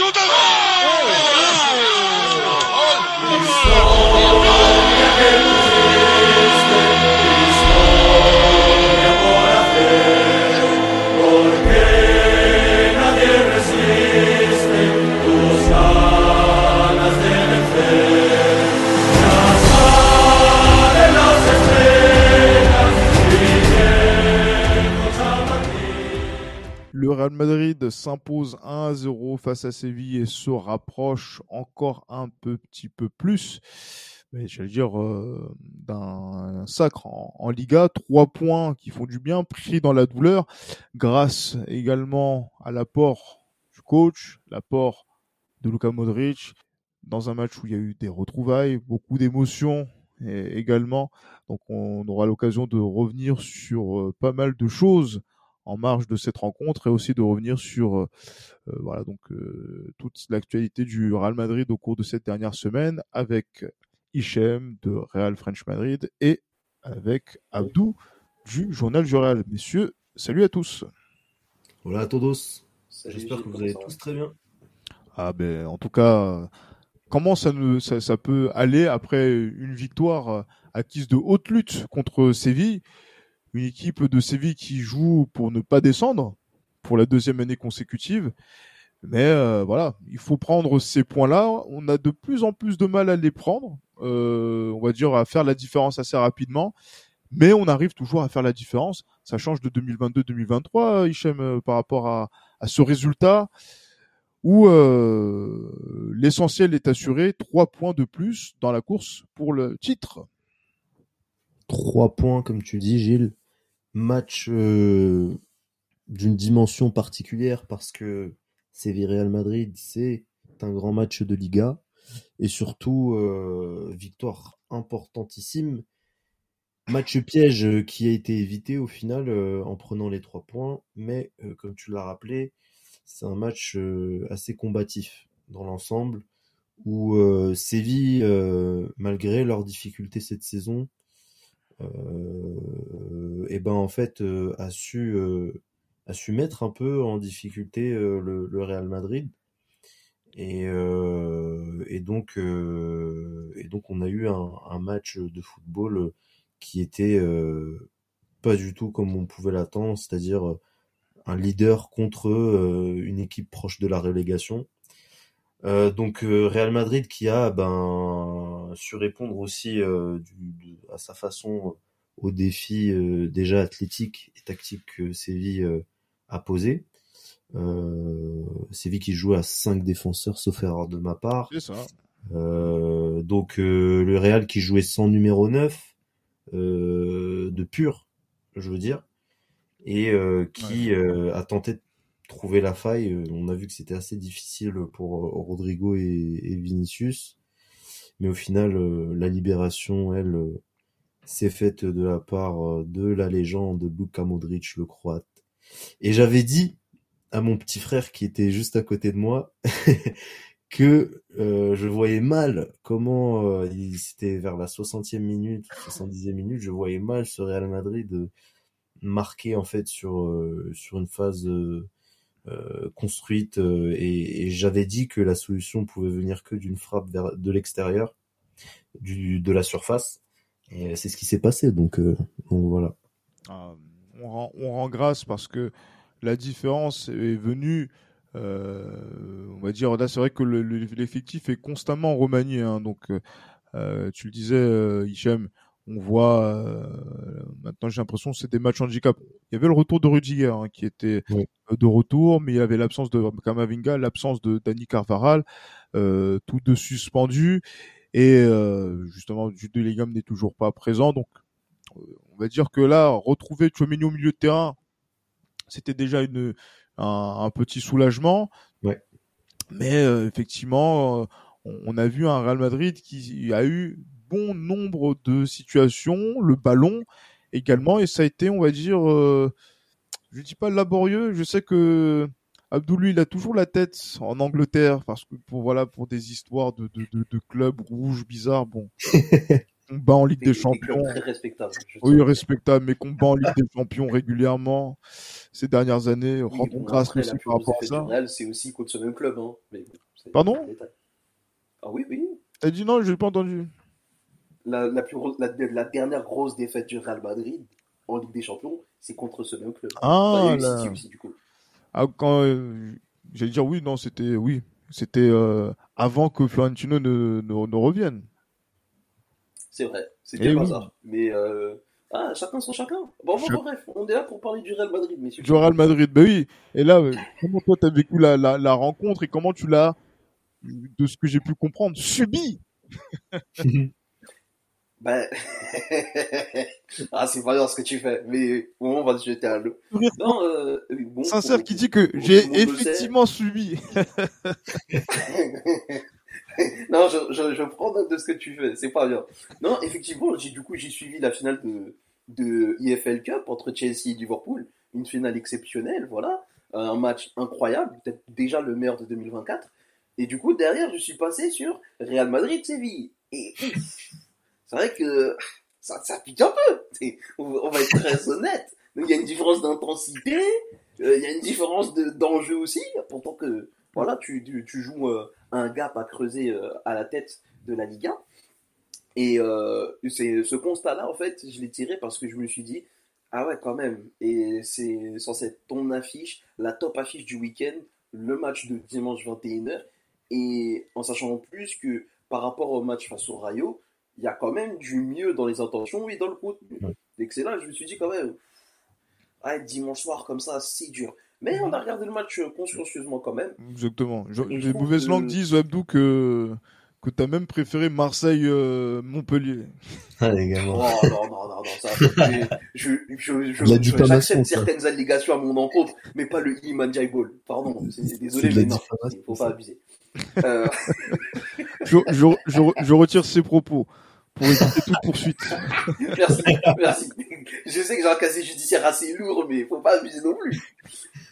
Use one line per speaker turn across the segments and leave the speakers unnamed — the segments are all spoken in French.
Le Madrid s'impose 1-0 face à Séville et se rapproche encore un peu, petit peu plus, mais j'allais dire euh, d'un sacre en, Liga. Trois points qui font du bien, pris dans la douleur, grâce également à l'apport du coach, l'apport de Luka Modric, dans un match où il y a eu des retrouvailles, beaucoup d'émotions également. Donc on aura l'occasion de revenir sur euh, pas mal de choses en marge de cette rencontre et aussi de revenir sur euh, euh, voilà donc euh, toute l'actualité du Real Madrid au cours de cette dernière semaine avec Hichem de Real French Madrid et avec Abdou du Journal du Real. Messieurs, salut à tous.
Voilà à todos. J'espère que vous allez tous très bien.
Ah ben en tout cas, comment ça, ne, ça, ça peut aller après une victoire acquise de haute lutte contre Séville? Une équipe de Séville qui joue pour ne pas descendre pour la deuxième année consécutive. Mais euh, voilà, il faut prendre ces points-là. On a de plus en plus de mal à les prendre. Euh, on va dire à faire la différence assez rapidement. Mais on arrive toujours à faire la différence. Ça change de 2022-2023, Hichem, euh, par rapport à, ce résultat où l'essentiel est assuré. Trois points de plus dans la course pour le titre.
Trois points, comme tu dis, Gilles match euh, d'une dimension particulière parce que c'est Real Madrid, c'est un grand match de Liga et surtout euh, victoire importantissime. Match piège qui a été évité au final euh, en prenant les trois points, mais comme tu l'as rappelé, c'est un match assez combatif dans l'ensemble où Séville, malgré leurs difficultés cette saison, et ben en fait euh, a su euh, a su mettre un peu en difficulté le, Real Madrid. Et, et donc et donc on a eu un, match de football qui était pas du tout comme on pouvait l'attendre, c'est-à-dire un leader contre une équipe proche de la relégation. Euh, donc Real Madrid qui a ben su répondre aussi du, à sa façon aux défis euh, déjà athlétiques et tactiques que Séville euh, a posé. Euh, Séville qui joue à 5 défenseurs, sauf erreur de ma part.
C'est ça.
Euh, donc le Real qui jouait sans numéro 9, de pur, je veux dire, et qui a tenté de trouver la faille. On a vu que c'était assez difficile pour Rodrigo et, et, Vinicius, mais au final, la libération, elle, c'est faite de la part euh, de la légende de Luka Modric, le croate. Et j'avais dit à mon petit frère qui était juste à côté de moi que euh, je voyais mal comment euh, c'était vers la 60e minute, 70e minute, je voyais mal ce Real Madrid euh, marqué en fait sur sur une phase construite et, et j'avais dit que la solution pouvait venir que d'une frappe vers, de l'extérieur du de la surface et c'est ce qui s'est passé, donc, euh, voilà.
Ah, on, rend, on, rend, grâce parce que la différence est venue. Euh, on va dire là, c'est vrai que l'effectif est constamment remanié. Hein, donc, euh, tu le disais, euh, Hichem, on voit euh, maintenant j'ai l'impression que c'est des matchs handicap. Il y avait le retour de Rudiger hein, qui était oui. de retour, mais il y avait l'absence de Kamavinga, l'absence de Dani Carvaral, euh, tous deux suspendus. Et euh, justement, Jude Bellingham n'est toujours pas présent. Donc, euh, on va dire que là, retrouver Chouameni au milieu de terrain, c'était déjà une, un, un, petit soulagement.
Ouais.
Mais euh, effectivement, on, on, a vu un Real Madrid qui a eu bon nombre de situations, le ballon également, et ça a été, on va dire, euh, je dis pas laborieux, je sais que Abdou, lui, il a toujours la tête en Angleterre parce que pour voilà pour des histoires de de, de, de clubs rouges bizarres, bon. on bat en Ligue des, des Champions.
Très respectable.
Oui, respectable, mais qu'on bat en Ligue des Champions régulièrement, ces dernières années. Rendons grâce aussi par rapport à ça.
C'est aussi contre ce même club. Hein.
Pardon
Ah oui, oui.
T'as dit non, je n'ai pas entendu.
La, la, plus, la, la, dernière grosse défaite du Real Madrid en Ligue des Champions, c'est contre ce même club.
Ah, là. Aussi, du coup. ah quand euh, j'allais dire oui, non, c'était oui, c'était euh, avant que Florentino ne, ne, ne revienne.
C'est vrai, c'était pas ça. Mais euh, ah, chacun son chacun. Bon, bon, bref, on est là pour parler du Real Madrid, messieurs.
Du Real Madrid, ben oui. Et là, comment toi t'as vécu la, la, la, rencontre et comment tu l'as, de ce que j'ai pu comprendre, subi?
Ben, ah, c'est pas bien ce que tu fais, mais bon, on va te jeter à l'eau. Non,
euh, bon, Sincère qui dit que j'ai effectivement subi.
non, je, je, je, prends note de ce que tu fais, c'est pas bien. Non, effectivement, j'ai du coup j'ai suivi la finale de de IFL Cup entre Chelsea et Liverpool, une finale exceptionnelle, voilà, un match incroyable, peut-être déjà le meilleur de 2024. Et du coup derrière, je suis passé sur Real Madrid Séville. Et c'est vrai que ça, ça pique un peu. On, va être très honnête. Il y a une différence d'intensité, euh, il y a une différence d'enjeu aussi. Pourtant que voilà, tu, tu, tu joues euh, un gap à creuser euh, à la tête de la Ligue 1. Et c'est ce constat-là, en fait, je l'ai tiré parce que je me suis dit, ah ouais, quand même. Et c'est censé être ton affiche, la top affiche du week-end, le match de dimanche 21h. Et en sachant en plus que par rapport au match face au Rayo, il y a quand même du mieux dans les intentions et dans le contenu. C'est là je me suis dit quand même, ah, dimanche soir comme ça, c'est dur. Mais on a regardé le match consciencieusement quand même.
Exactement. Les mauvaises langues disent, Abdou, que, que tu as même préféré Marseille-Montpellier.
ah, les gars.
Oh, non, non, non, non, ça, je, je, je, j'accepte certaines allégations à mon encontre, mais pas le Iman Ball. Pardon, désolé, mais non, il faut pas abuser. Euh...
je, je, je, je retire ces propos pour éviter toute poursuite.
merci, merci. Je sais que j'ai un casier judiciaire assez lourd, mais faut pas abuser non plus.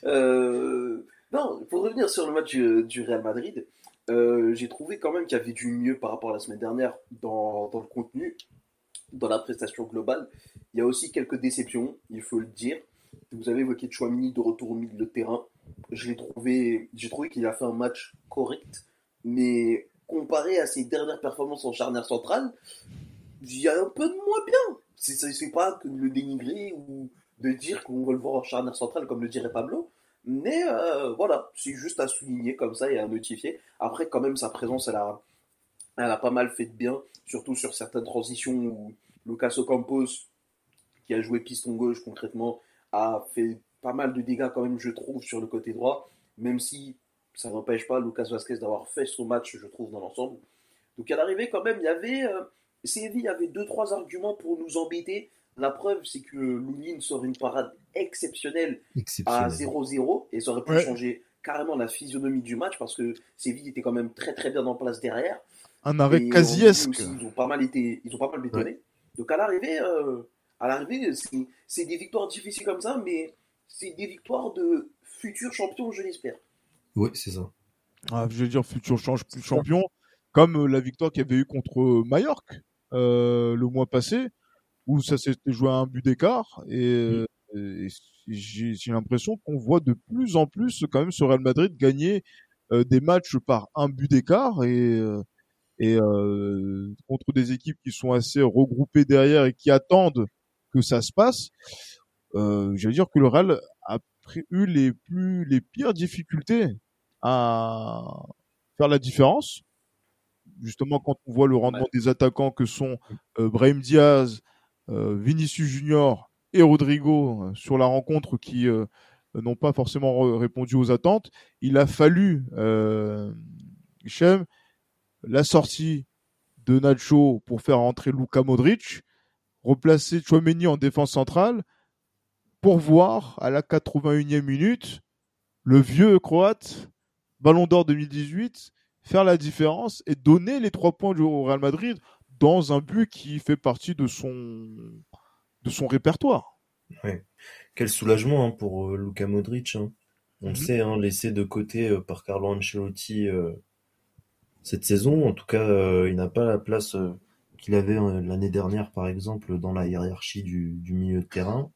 Euh, non, pour revenir sur le match du, Real Madrid, euh, j'ai trouvé quand même qu'il y avait du mieux par rapport à la semaine dernière dans, dans, le contenu, dans la prestation globale. Il y a aussi quelques déceptions, il faut le dire. Vous avez évoqué Chouamini de retour au milieu de terrain. Je l'ai trouvé, j'ai trouvé qu'il a fait un match correct, mais comparé à ses dernières performances en charnière centrale, il y a un peu de moins bien. C'est pas que de le dénigrer ou de dire qu'on va le voir en charnière centrale comme le dirait Pablo. Mais euh, voilà, c'est juste à souligner comme ça et à notifier. Après, quand même, sa présence, elle a, elle a pas mal fait de bien, surtout sur certaines transitions où Lucas Ocampos, qui a joué piston gauche concrètement, a fait pas mal de dégâts quand même, je trouve, sur le côté droit, même si ça n'empêche pas Lucas Vasquez d'avoir fait son match, je trouve, dans l'ensemble. Donc à l'arrivée, quand même, il y avait. Euh, Séville avait deux trois arguments pour nous embêter. La preuve, c'est que Lounine sort une parade exceptionnelle, à 0-0 et ça aurait pu changer carrément la physionomie du match parce que Séville était quand même très très bien en place derrière.
Un arrêt quasi-esque.
Ils ont pas mal été, ils ont pas mal bétonné. Donc à l'arrivée, euh, à l'arrivée, c'est des victoires difficiles comme ça, mais c'est des victoires de futurs champions, je l'espère.
Oui, c'est ça.
Ah, je veux dire futur champion, comme euh, la victoire qu'il y avait eu contre euh, Mallorca euh, le mois passé, où ça s'était joué à un but d'écart. Et, mm. j'ai l'impression qu'on voit de plus en plus quand même ce Real Madrid gagner des matchs par un but d'écart et et contre des équipes qui sont assez regroupées derrière et qui attendent que ça se passe. Euh, je veux dire que le Real a eu les plus les pires difficultés à faire la différence. Justement, quand on voit le rendement des attaquants que sont euh, Brahim Diaz, euh, Vinicius Junior et Rodrigo euh, sur la rencontre qui euh, n'ont pas forcément répondu aux attentes, il a fallu, euh, la sortie de Nacho pour faire entrer Luka Modric, replacer Chouameni en défense centrale, pour voir à la 81e minute le vieux Croate Ballon d'Or 2018, faire la différence et donner les trois points au Real Madrid dans un but qui fait partie de son, de son répertoire.
Quel soulagement hein, pour euh, Luka Modric. Hein. On le mhm. sait, hein, laissé de côté euh, par Carlo Ancelotti euh, cette saison. En tout cas, il n'a pas la place qu'il avait l'année dernière, par exemple, dans la hiérarchie du, du milieu de terrain.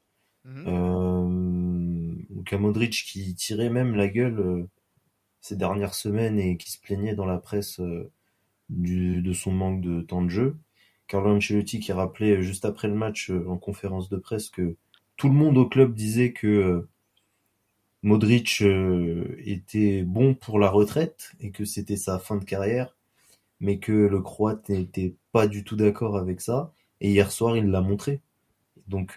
Mhm. Luka Modric qui tirait même la gueule ces dernières semaines et qui se plaignait dans la presse du, de son manque de temps de jeu. Carlo Ancelotti qui rappelait juste après le match en conférence de presse que tout le monde au club disait que Modric était bon pour la retraite et que c'était sa fin de carrière, mais que le Croate n'était pas du tout d'accord avec ça. Et hier soir, il l'a montré. Donc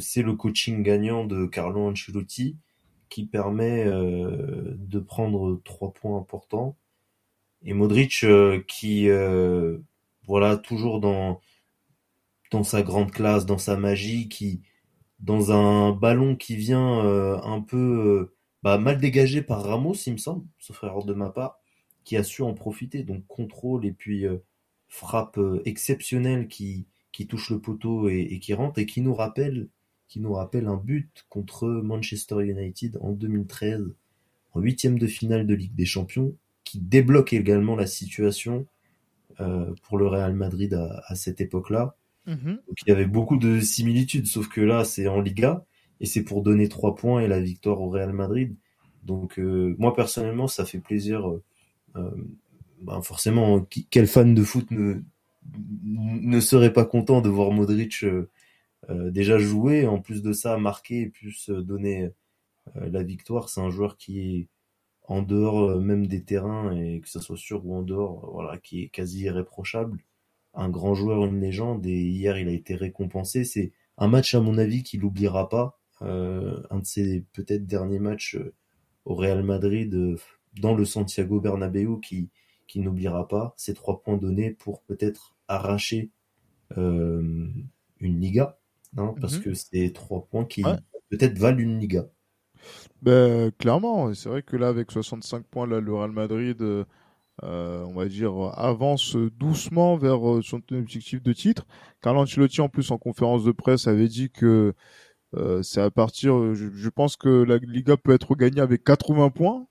c'est le coaching gagnant de Carlo Ancelotti qui permet de prendre trois points importants et Modric euh, qui euh, voilà toujours dans dans sa grande classe, dans sa magie, qui dans un ballon qui vient euh, un peu bah, mal dégagé par Ramos, il me semble, sauf erreur de ma part, qui a su en profiter. Donc contrôle et puis frappe exceptionnelle qui qui touche le poteau et, et, qui rentre et qui nous rappelle qui nous rappelle un but contre Manchester United en 2013 en huitième de finale de Ligue des Champions qui débloque également la situation euh, pour le Real Madrid à, cette époque-là. Mhm. il y avait beaucoup de similitudes, sauf que là c'est en Liga et c'est pour donner trois points et la victoire au Real Madrid. Donc euh, moi personnellement ça fait plaisir. Euh, ben forcément, quel fan de foot ne, ne serait pas content de voir Modric déjà jouer, en plus de ça marquer et plus donner la victoire. C'est un joueur qui est en dehors euh, même des terrains et que ça soit sur ou en dehors, voilà, qui est quasi irréprochable. Un grand joueur, une légende et hier il a été récompensé. C'est un match à mon avis qu'il n'oubliera pas. Euh, un de ses peut-être derniers matchs euh, au Real Madrid dans le Santiago Bernabéu qui qui n'oubliera pas ces trois points donnés pour peut-être arracher une Liga, hein, parce que c'est trois points qui peut-être valent une Liga.
Ben, clairement, c'est vrai que là, avec 65 points, là, le Real Madrid, euh, euh, on va dire, avance doucement vers euh, son objectif de titre. Carlo Ancelotti, en plus, en conférence de presse, avait dit que c'est à partir, je, pense que la Liga peut être gagnée avec 80 points.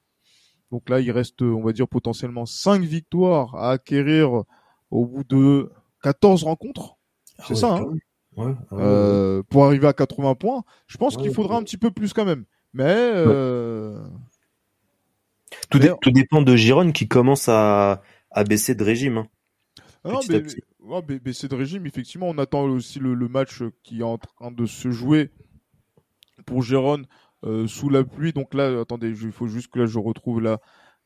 Donc là, il reste, on va dire, potentiellement 5 victoires à acquérir au bout de 14 rencontres. Ah c'est ça, hein ouais, Pour arriver à 80 points, je pense qu'il faudra un petit peu plus quand même. Mais euh...
tout, dépend de Giron qui commence à, à baisser de régime. Hein,
ah non, mais, baisser de régime, effectivement, on attend aussi le, le, match qui est en train de se jouer pour Giron euh, sous la pluie. Donc là, attendez, il faut juste que là je retrouve là,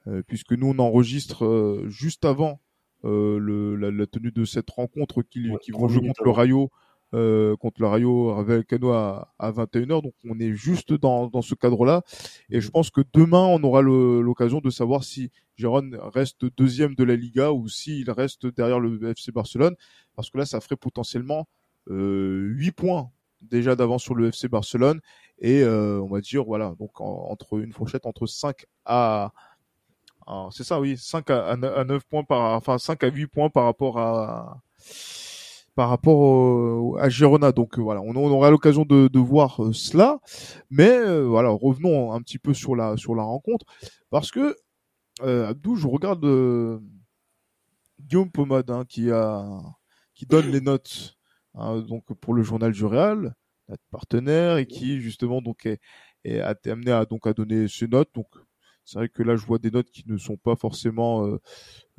euh, puisque nous on enregistre euh, juste avant euh, le, la, la, tenue de cette rencontre qui, qui vont jouer contre le Rayo euh, contre le Rayo Vallecano à, à 21h. Donc on est juste dans, dans ce cadre-là. Et je pense que demain, on aura l'occasion de savoir si Gérone reste deuxième de la Liga ou s'il reste derrière le FC Barcelone. Parce que là, ça ferait potentiellement euh, 8 points déjà d'avance sur le FC Barcelone. Et euh, on va dire, voilà, donc entre une fourchette entre 5 à... C'est ça, oui, 5 à, à 9 points par, enfin 5 à 8 points par rapport à, par rapport à Girona. Donc euh, voilà, on, aura l'occasion de, voir euh, cela. Mais euh, voilà, revenons un petit peu sur la rencontre parce que Abdou, je regarde Guillaume Pomade hein, qui a qui donne les notes hein, donc pour le journal du Real, notre partenaire et qui justement donc est, est amené à donc à donner ses notes. Donc c'est vrai que là, je vois des notes qui ne sont pas forcément euh,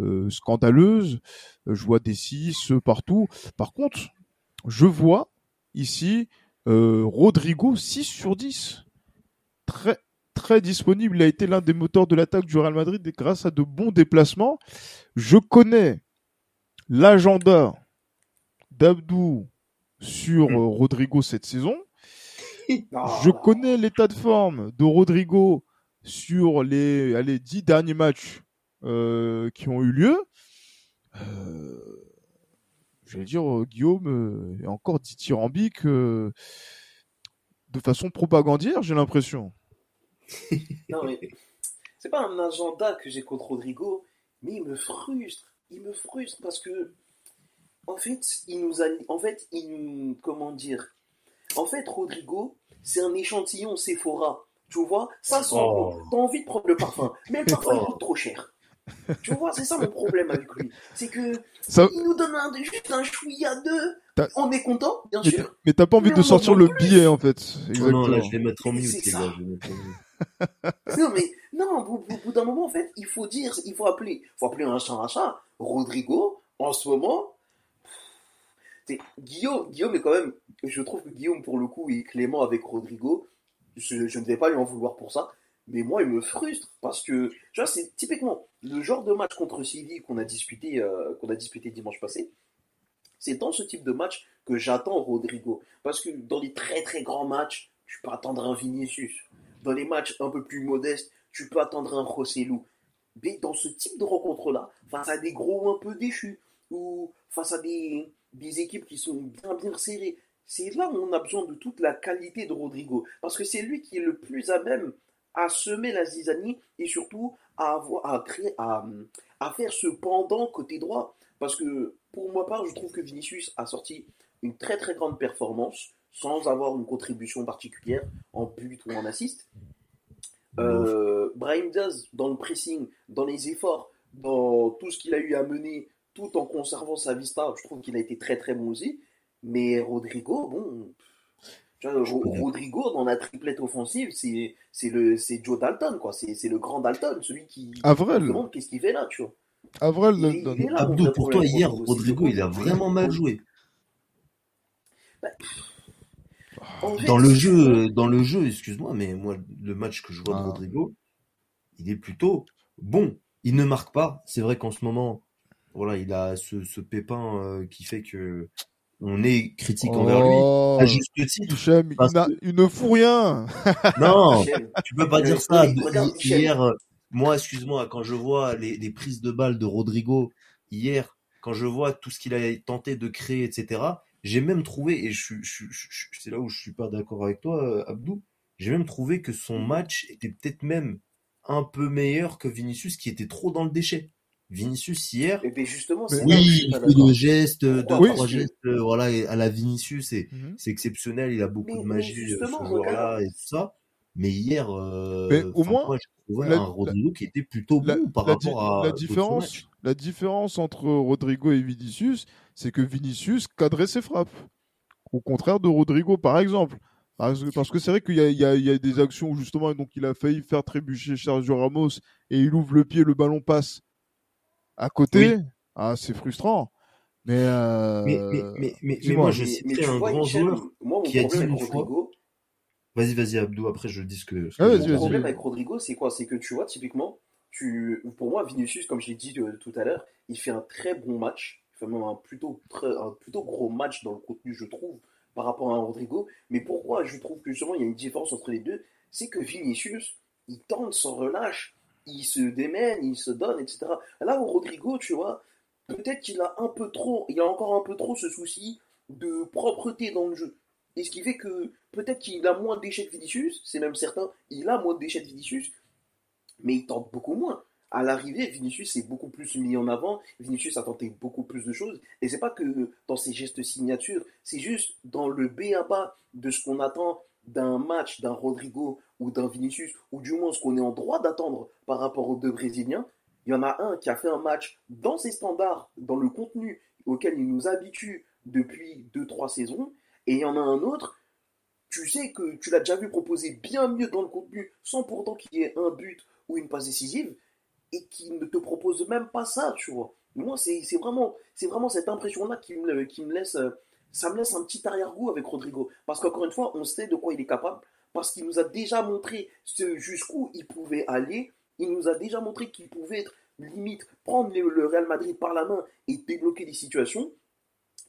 euh, scandaleuses. Je vois des 6 partout. Par contre, je vois ici euh, Rodrigo 6 sur 10. Très très disponible. Il a été l'un des moteurs de l'attaque du Real Madrid grâce à de bons déplacements. Je connais l'agenda d'Abdou sur hmm. Rodrigo cette saison. Je connais l'état de forme de Rodrigo sur les allez, dix derniers matchs euh, qui ont eu lieu, euh, je vais dire, euh, Guillaume est encore dithyrambique de façon propagandière, j'ai l'impression.
non, mais c'est pas un agenda que j'ai contre Rodrigo, mais il me frustre. Il me frustre parce que, en fait, il nous a. En fait, il. Comment dire En fait, Rodrigo, c'est un échantillon Sephora. Tu vois, ça sent oh. T'as envie de prendre le parfum, mais le parfum coûte trop cher. Tu vois, c'est ça mon problème avec lui. C'est que
Ça-
il nous donne un, juste un chouïa deux. On est content, bien
Mais,
sûr.
mais t'as pas envie
Mais
de
en
sortir le
plus.
billet, en fait.
Oh
Exactement.
non, là, je vais mettre en
Mais
mute,
c'est
les
ça.
gars. Je vais mettre en mute.
Non, mais non, au, bout d'un moment, en fait, il faut dire, il faut appeler, faut appeler un chat un chat. Rodrigo, en ce moment, c'est Guillaume, Guillaume est quand même, je trouve que Guillaume, pour le coup, est clément avec Rodrigo. Je, ne vais pas lui en vouloir pour ça. Mais moi, il me frustre parce que, tu vois, c'est typiquement le genre de match contre Séville qu'on a disputé, euh, qu'on a disputé dimanche passé. C'est dans ce type de match que j'attends Rodrigo. Parce que dans les très très grands matchs, tu peux attendre un Vinicius. Dans les matchs un peu plus modestes, tu peux attendre un Rossellou. Mais dans ce type de rencontre-là, face à des gros un peu déchus, ou face à des, des équipes qui sont bien bien serrées, c'est là où on a besoin de toute la qualité de Rodrigo. Parce que c'est lui qui est le plus à même à semer la zizanie et surtout à, avoir, à, créer, à, à faire ce pendant côté droit. Parce que pour ma part, je trouve que Vinicius a sorti une très très grande performance sans avoir une contribution particulière en but ou en assist. Euh, Brahim Diaz, dans le pressing, dans les efforts, dans tout ce qu'il a eu à mener, tout en conservant sa vista, je trouve qu'il a été très très bon aussi. Mais Rodrigo, bon, tu vois, Ro- Rodrigo dans la triplette offensive, c'est c'est le c'est Joe Dalton quoi, c'est c'est le grand Dalton, celui qui
Avril.
demande qu'est-ce qu'il fait là, tu vois.
Avril,
Il il là, mon
Abdou,
vrai
pour toi, hier,
Rodrigo,
il a vraiment mal joué.
En fait,
Dans le jeu, dans le jeu, excuse-moi, mais moi, le match que je vois
Ah.
de Rodrigo, il est plutôt bon. Il ne marque pas. C'est vrai qu'en ce moment, voilà, il a ce, ce pépin euh, qui fait que on est critique envers lui.
Oh,
À juste titre.
Hichem,
parce
il, n'a-
que-
il ne fout rien.
Non, tu peux pas dire ça. hier, euh, moi, excuse-moi, quand je vois les, les prises de balles de Rodrigo hier, quand je vois tout ce qu'il a tenté de créer, etc., j'ai même trouvé, et je, suis- je, suis- je, suis- c'est là où je suis pas d'accord avec toi, euh, Abdou, j'ai même trouvé que son match était peut-être même un peu meilleur que Vinicius, qui était trop dans le déchet. Vinicius hier,
bien justement,
Mais-
c'est là où je
oui,
suis
il fait
d'accord.
le geste, deux,
Oui.
trois gestes, euh, voilà, à la Vinicius,
Mhm.
c'est exceptionnel, il a beaucoup
Mais-
de
mais
magie, euh,
justement,
ce joueur-là, et tout ça. Mais hier, euh,
Mais au moins,
moi, je trouvais
la-
un Rodrigo qui était plutôt
La,
bon par rapport à
la différence,
matchs.
la différence entre Rodrigo et Vinicius, c'est que Vinicius cadrait ses frappes. Au contraire de Rodrigo, par exemple. Parce que c'est vrai qu'il y a des actions où justement donc il a failli faire trébucher Sergio Ramos et il ouvre le pied, le ballon passe à côté. Ah, c'est frustrant. Mais, euh,
Mais, mais, mais, mais, moi, je
Mais, mais
citerai
tu
un
vois,
grand
Michel,
joueur.
moi, mon
qui a dit
problème
une
avec
fois-
Rodrigo,
Vas-y, vas-y, Abdou, après je dis ce que. ce que
Ah,
mon problème avec Rodrigo, c'est quoi? C'est que tu vois, typiquement, tu, pour moi, Vinicius, comme je l'ai dit euh, tout à l'heure, il fait un très bon match. Il fait même un plutôt, très- un plutôt gros match dans le contenu, je trouve, par rapport à Rodrigo. Mais pourquoi je trouve que justement il y a une différence entre les deux? C'est que Vinicius, il tente sans relâche, il se démène, il se donne, etc. Là où Rodrigo, tu vois, peut-être qu'il a un peu trop, il a encore un peu trop ce souci de propreté dans le jeu. Et ce qui fait que peut-être qu'il a moins déchets de Vinicius, c'est même certain, il a moins de déchets Vinicius, mais il tente beaucoup moins. À l'arrivée, Vinicius s'est beaucoup plus mis en avant, Vinicius a tenté beaucoup plus de choses, et c'est pas que dans ses gestes signatures, c'est juste dans le B à bas de ce qu'on attend d'un match d'un Rodrigo ou d'un Vinicius, ou du moins ce qu'on est en droit d'attendre par rapport aux deux Brésiliens. Il y en a un qui a fait un match dans ses standards, dans le contenu auquel il nous habitue depuis 2-3 saisons, et il y en a un autre tu sais que tu l'as déjà vu proposer bien mieux dans le contenu sans pourtant qu'il y ait un but ou une passe décisive et qui ne te propose même pas ça, tu vois. Moi, c'est vraiment, vraiment cette impression-là qui me, qui me laisse, euh, ça me laisse un petit arrière-goût avec Rodrigo. Parce qu'encore une fois, on sait de quoi il est capable, parce qu'il nous a déjà montré jusqu'où il pouvait aller, il nous a déjà montré qu'il pouvait être limite prendre le Real Madrid par la main et débloquer des situations.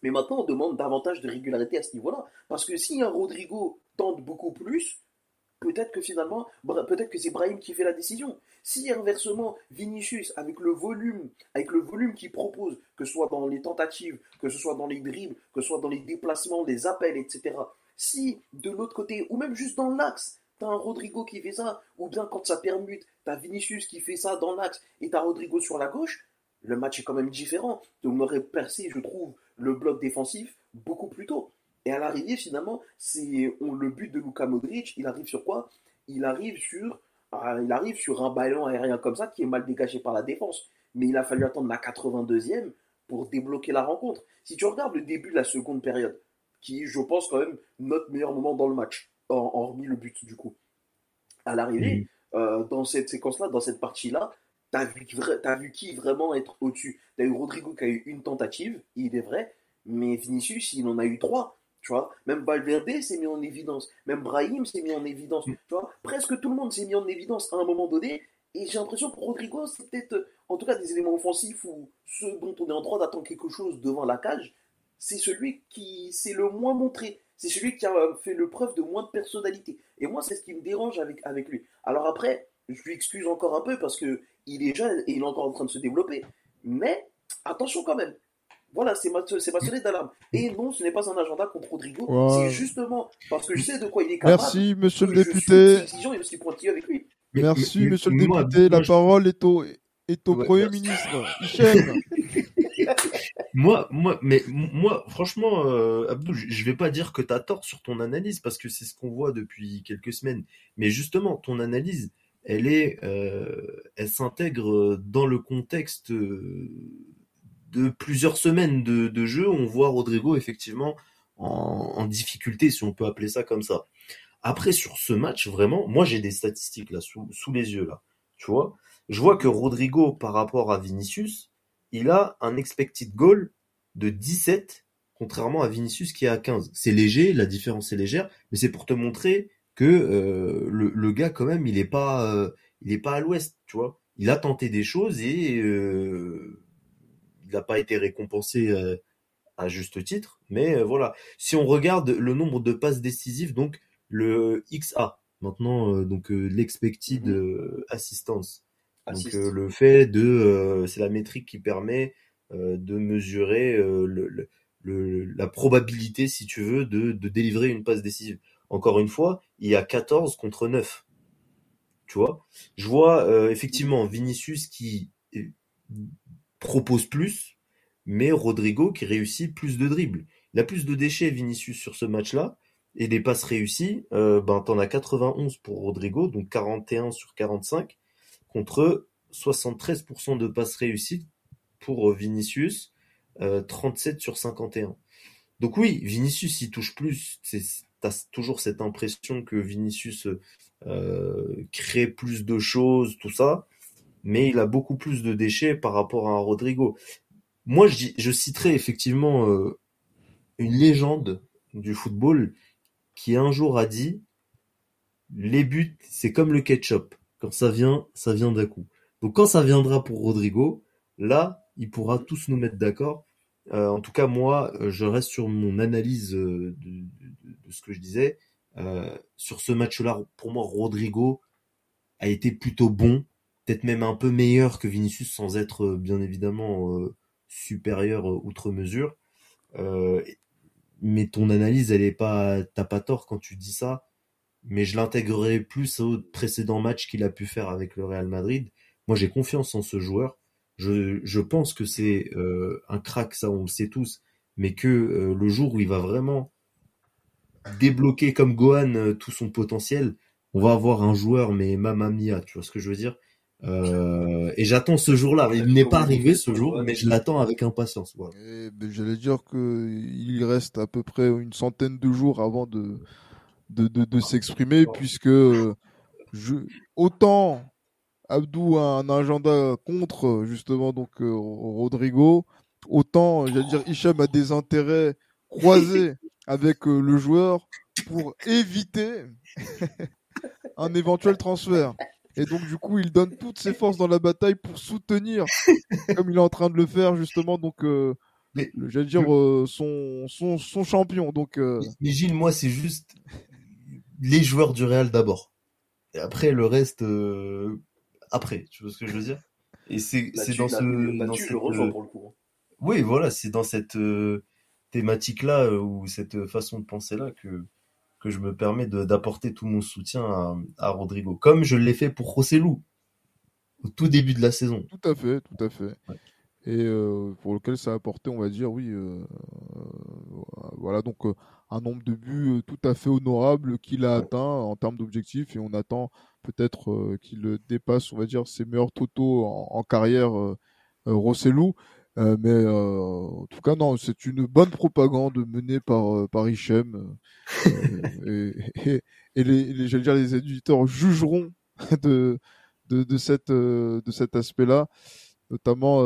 Mais maintenant, on demande davantage de régularité à ce niveau-là. Parce que si un Rodrigo tente beaucoup plus, peut-être que finalement, peut-être que c'est Brahim qui fait la décision. Si inversement, Vinicius, avec le volume, avec le volume qu'il propose, que ce soit dans les tentatives, que ce soit dans les dribbles, que ce soit dans les déplacements, les appels, etc. Si de l'autre côté, ou même juste dans l'axe, t'as un Rodrigo qui fait ça, ou bien quand ça permute, t'as Vinicius qui fait ça dans l'axe et t'as Rodrigo sur la gauche, le match est quand même différent. On aurait percé, je trouve, le bloc défensif beaucoup plus tôt. Et à l'arrivée, finalement, c'est on- le but de Luka Modric, il arrive sur quoi? Il arrive sur Ah, il arrive sur un ballon aérien comme ça qui est mal dégagé par la défense. Mais il a fallu attendre la 82e pour débloquer la rencontre. Si tu regardes le début de la seconde période, qui je pense quand même notre meilleur moment dans le match, hormis le but du coup. À l'arrivée, euh, dans cette séquence-là, dans cette partie-là, t'as vu, as vu qui vraiment être au-dessus T'as eu Rodrigo qui a eu une tentative, il est vrai, mais Vinicius, il en a eu trois. Tu vois, même Valverde s'est mis en évidence, même Brahim s'est mis en évidence. Tu vois, presque tout le monde s'est mis en évidence à un moment donné. Et j'ai l'impression que Rodrigo, c'est peut-être, en tout cas, des éléments offensifs ou ce dont on est en droit d'attendre quelque chose devant la cage, c'est celui qui s'est le moins montré. C'est celui qui a fait le preuve de moins de personnalité. Et moi, c'est ce qui me dérange avec, avec lui. Alors après, je lui excuse encore un peu parce que il est jeune et il est encore en train de se développer. Mais attention quand même. Voilà, c'est ma, c'est ma sonnette d'alarme. Et non, ce n'est pas un agenda contre Rodrigo. C'est justement parce que je sais de quoi il est capable.
Merci, monsieur le député.
Je suis et aussi pointilleux avec lui.
Merci, monsieur le député. La parole est au, est au Premier ministre. Michel.
moi, moi, mais moi, franchement, euh, Abdou, je vais pas dire que tu as tort sur ton analyse parce que c'est ce qu'on voit depuis quelques semaines. Mais justement, ton analyse, elle est, euh, elle s'intègre dans le contexte de plusieurs semaines de, jeu. On voit Rodrigo effectivement en, difficulté, si on peut appeler ça comme ça. Après, sur ce match, vraiment, moi j'ai des statistiques là sous, sous les yeux là. Tu vois, je vois que Rodrigo par rapport à Vinicius, il a un expected goal de 17 contrairement à Vinicius qui est à 15. C'est léger, la différence est légère, mais c'est pour te montrer que euh, le, gars quand même il est pas euh, il est pas à l'ouest tu vois? Il a tenté des choses et euh, il n'a pas été récompensé à juste titre mais voilà. Si on regarde le nombre de passes décisives donc le XA maintenant donc l'expected mhm. assistance. Donc le fait de c'est la métrique qui permet de mesurer le, la probabilité si tu veux de, de délivrer une passe décisive. Encore une fois, il y a 14 contre 9. Tu vois? Je vois euh, effectivement Vinicius qui euh, propose plus, mais Rodrigo qui réussit plus de dribbles. Il a plus de déchets Vinicius sur ce match-là, et des passes réussies, euh, ben t'en as 91 pour Rodrigo, donc 41 sur 45, contre 73% de passes réussies pour Vinicius, 37 sur 51. Donc oui, Vinicius il touche plus, c'est as toujours cette impression que Vinicius euh, crée plus de choses, tout ça, mais il a beaucoup plus de déchets par rapport à Rodrigo. Moi, je, citerai effectivement euh, une légende du football qui un jour a dit les buts, c'est comme le ketchup. Quand ça vient, ça vient d'un coup. Donc quand ça viendra pour Rodrigo, là, il pourra tous nous mettre d'accord. Euh, en tout cas, moi, je reste sur mon analyse de, ce que je disais. Euh, sur ce match-là, pour moi, Rodrigo a été plutôt bon, peut-être même un peu meilleur que Vinicius, sans être euh, bien évidemment euh, supérieur outre mesure. mais ton analyse, elle est pas, t'as pas tort quand tu dis ça. Mais je l'intégrerai plus au précédent match qu'il a pu faire avec le Real Madrid. Moi, j'ai confiance en ce joueur. Je, pense que c'est un crack, ça on le sait tous, mais que le jour où il va vraiment débloquer comme Gohan euh, tout son potentiel, on va avoir un joueur, mais mamma mia, tu vois ce que je veux dire? Euh, et j'attends ce jour-là. Il n'est pas arrivé ce jour, mais je l'attends avec impatience.
Ben, j'allais dire qu'il reste à peu près une centaine de jours avant de de, de, s'exprimer, puisque je, autant Abdou a un agenda contre justement donc euh, Rodrigo, autant j'allais dire Hicham a des intérêts croisés avec euh, le joueur pour éviter un éventuel transfert. Et donc, du coup, il donne toutes ses forces dans la bataille pour soutenir, comme il est en train de le faire, justement, donc, euh, j'allais dire, euh, son, son, son, champion. Donc, euh...
mais, Gilles, moi, c'est juste les joueurs du Real d'abord. Et après, le reste, après. Tu vois ce que je veux dire? Et c'est dans ce. Dans cette, pour le coup. Hein. Oui, voilà, c'est dans cette thématique-là euh, ou cette façon de penser-là que, que je me permets d'apporter tout mon soutien à, à, Rodrigo, comme je l'ai fait pour Rossellou au tout début de la saison.
Tout à fait, tout à fait. Et euh, pour lequel ça a apporté, on va dire, oui, euh, voilà donc un nombre de buts tout à fait honorable qu'il a atteint en termes d'objectifs et on attend peut-être qu'il dépasse, on va dire, ses meilleurs totaux en, carrière, Rossellou. Mais en tout cas, non, c'est une bonne propagande menée par, par Hichem. et, et, et, les, les, dire, les éditeurs jugeront de, de, de, cette, de cet aspect-là, notamment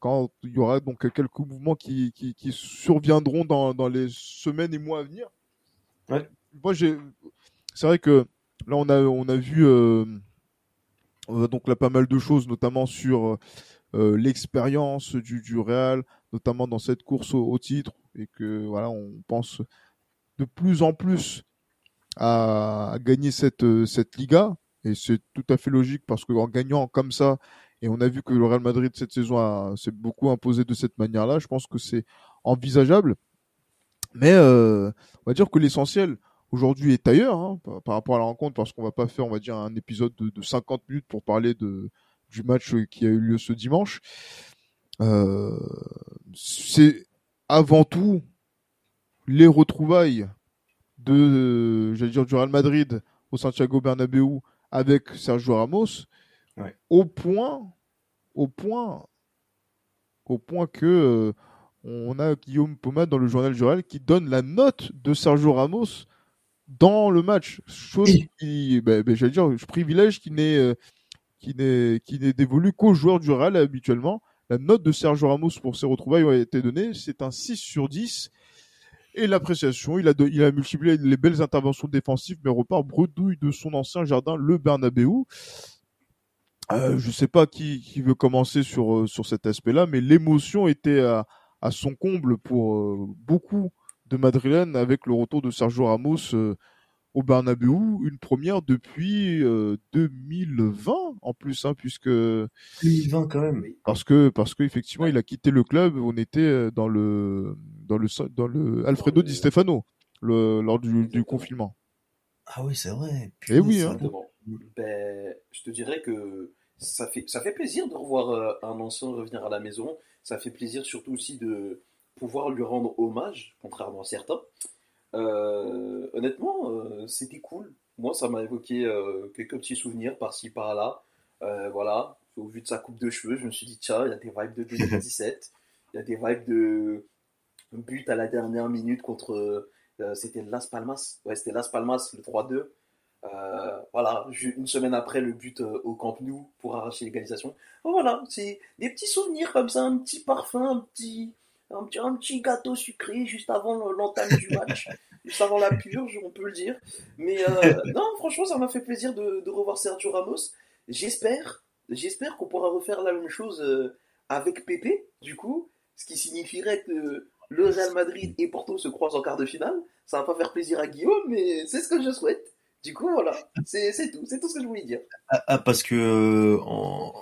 quand il y aura donc quelques mouvements qui, qui, qui surviendront dans, dans, les semaines et mois à venir.
Ouais.
Moi, j'ai, c'est vrai que là, on a, on a vu euh, donc là pas mal de choses, notamment sur euh, l'expérience du, du Real, notamment dans cette course au, titre, et que voilà, on pense de plus en plus à, gagner cette, cette Liga, et c'est tout à fait logique parce qu'en gagnant comme ça, et on a vu que le Real Madrid cette saison s'est beaucoup imposé de cette manière-là. Je pense que c'est envisageable. Mais euh, on va dire que l'essentiel aujourd'hui est ailleurs hein, par, rapport à la rencontre parce qu'on va pas faire, on va dire, un épisode de, de 50 minutes pour parler de, du match qui a eu lieu ce dimanche. Euh, c'est avant tout les retrouvailles de, j'allais dire, du Real Madrid au Santiago Bernabéu avec Sergio Ramos au point, au point, au point que euh, on a Guillaume Pomade dans le journal du qui donne la note de Sergio Ramos dans le match. Chose qui, ben, ben, j'allais dire, je privilège qui n'est, euh, qui n'est, qui n'est dévolu qu'aux joueurs du Real habituellement. La note de Sergio Ramos pour ses retrouvailles a été donnée, c'est un 6 sur 10. Et l'appréciation, il a, il a multiplié les belles interventions défensives, mais repart bredouille de son ancien jardin, le Bernabeu. Euh, je sais pas qui, qui veut commencer sur euh, sur cet aspect-là, mais l'émotion était à, à, son comble pour euh, beaucoup de Madrilènes avec le retour de Sergio Ramos euh, au Bernabeu, une première depuis 2020 en plus, hein, puisque
2020 quand même.
Parce que parce que effectivement il a quitté le club, on était dans le dans le dans le Alfredo Di Stefano le, lors du, du confinement.
Ah oui, c'est vrai.
Et eh oui. Hein.
Ben, je te dirais que ça fait, ça fait plaisir de revoir euh, un ancien revenir à la maison. Ça fait plaisir surtout aussi de pouvoir lui rendre hommage, contrairement à certains. Euh, honnêtement, euh, c'était cool. Moi, ça m'a évoqué quelques petits souvenirs par-ci, par-là. voilà, au vu de sa coupe de cheveux, je me suis dit, tiens, il y a des vibes de 2017. Il y a des vibes de but à la dernière minute contre. c'était Las Palmas. Ouais, c'était Las Palmas, le 3-2. Euh, voilà, une semaine après le but euh, au Camp Nou pour arracher l'égalisation. voilà, c'est des petits souvenirs comme ça, un petit parfum, un petit, un petit, un petit gâteau sucré juste avant l'entame du match, juste avant la purge, on peut le dire. Mais euh, non, franchement, ça m'a fait plaisir de, de, revoir Sergio Ramos. J'espère, j'espère qu'on pourra refaire la même chose avec Pepe, du coup, ce qui signifierait que le Real Madrid et Porto se croisent en quart de finale. Ça va pas faire plaisir à Guillaume, mais c'est ce que je souhaite. Du coup, voilà, c'est tout, c'est tout ce que je voulais dire.
Ah, ah parce que euh, en,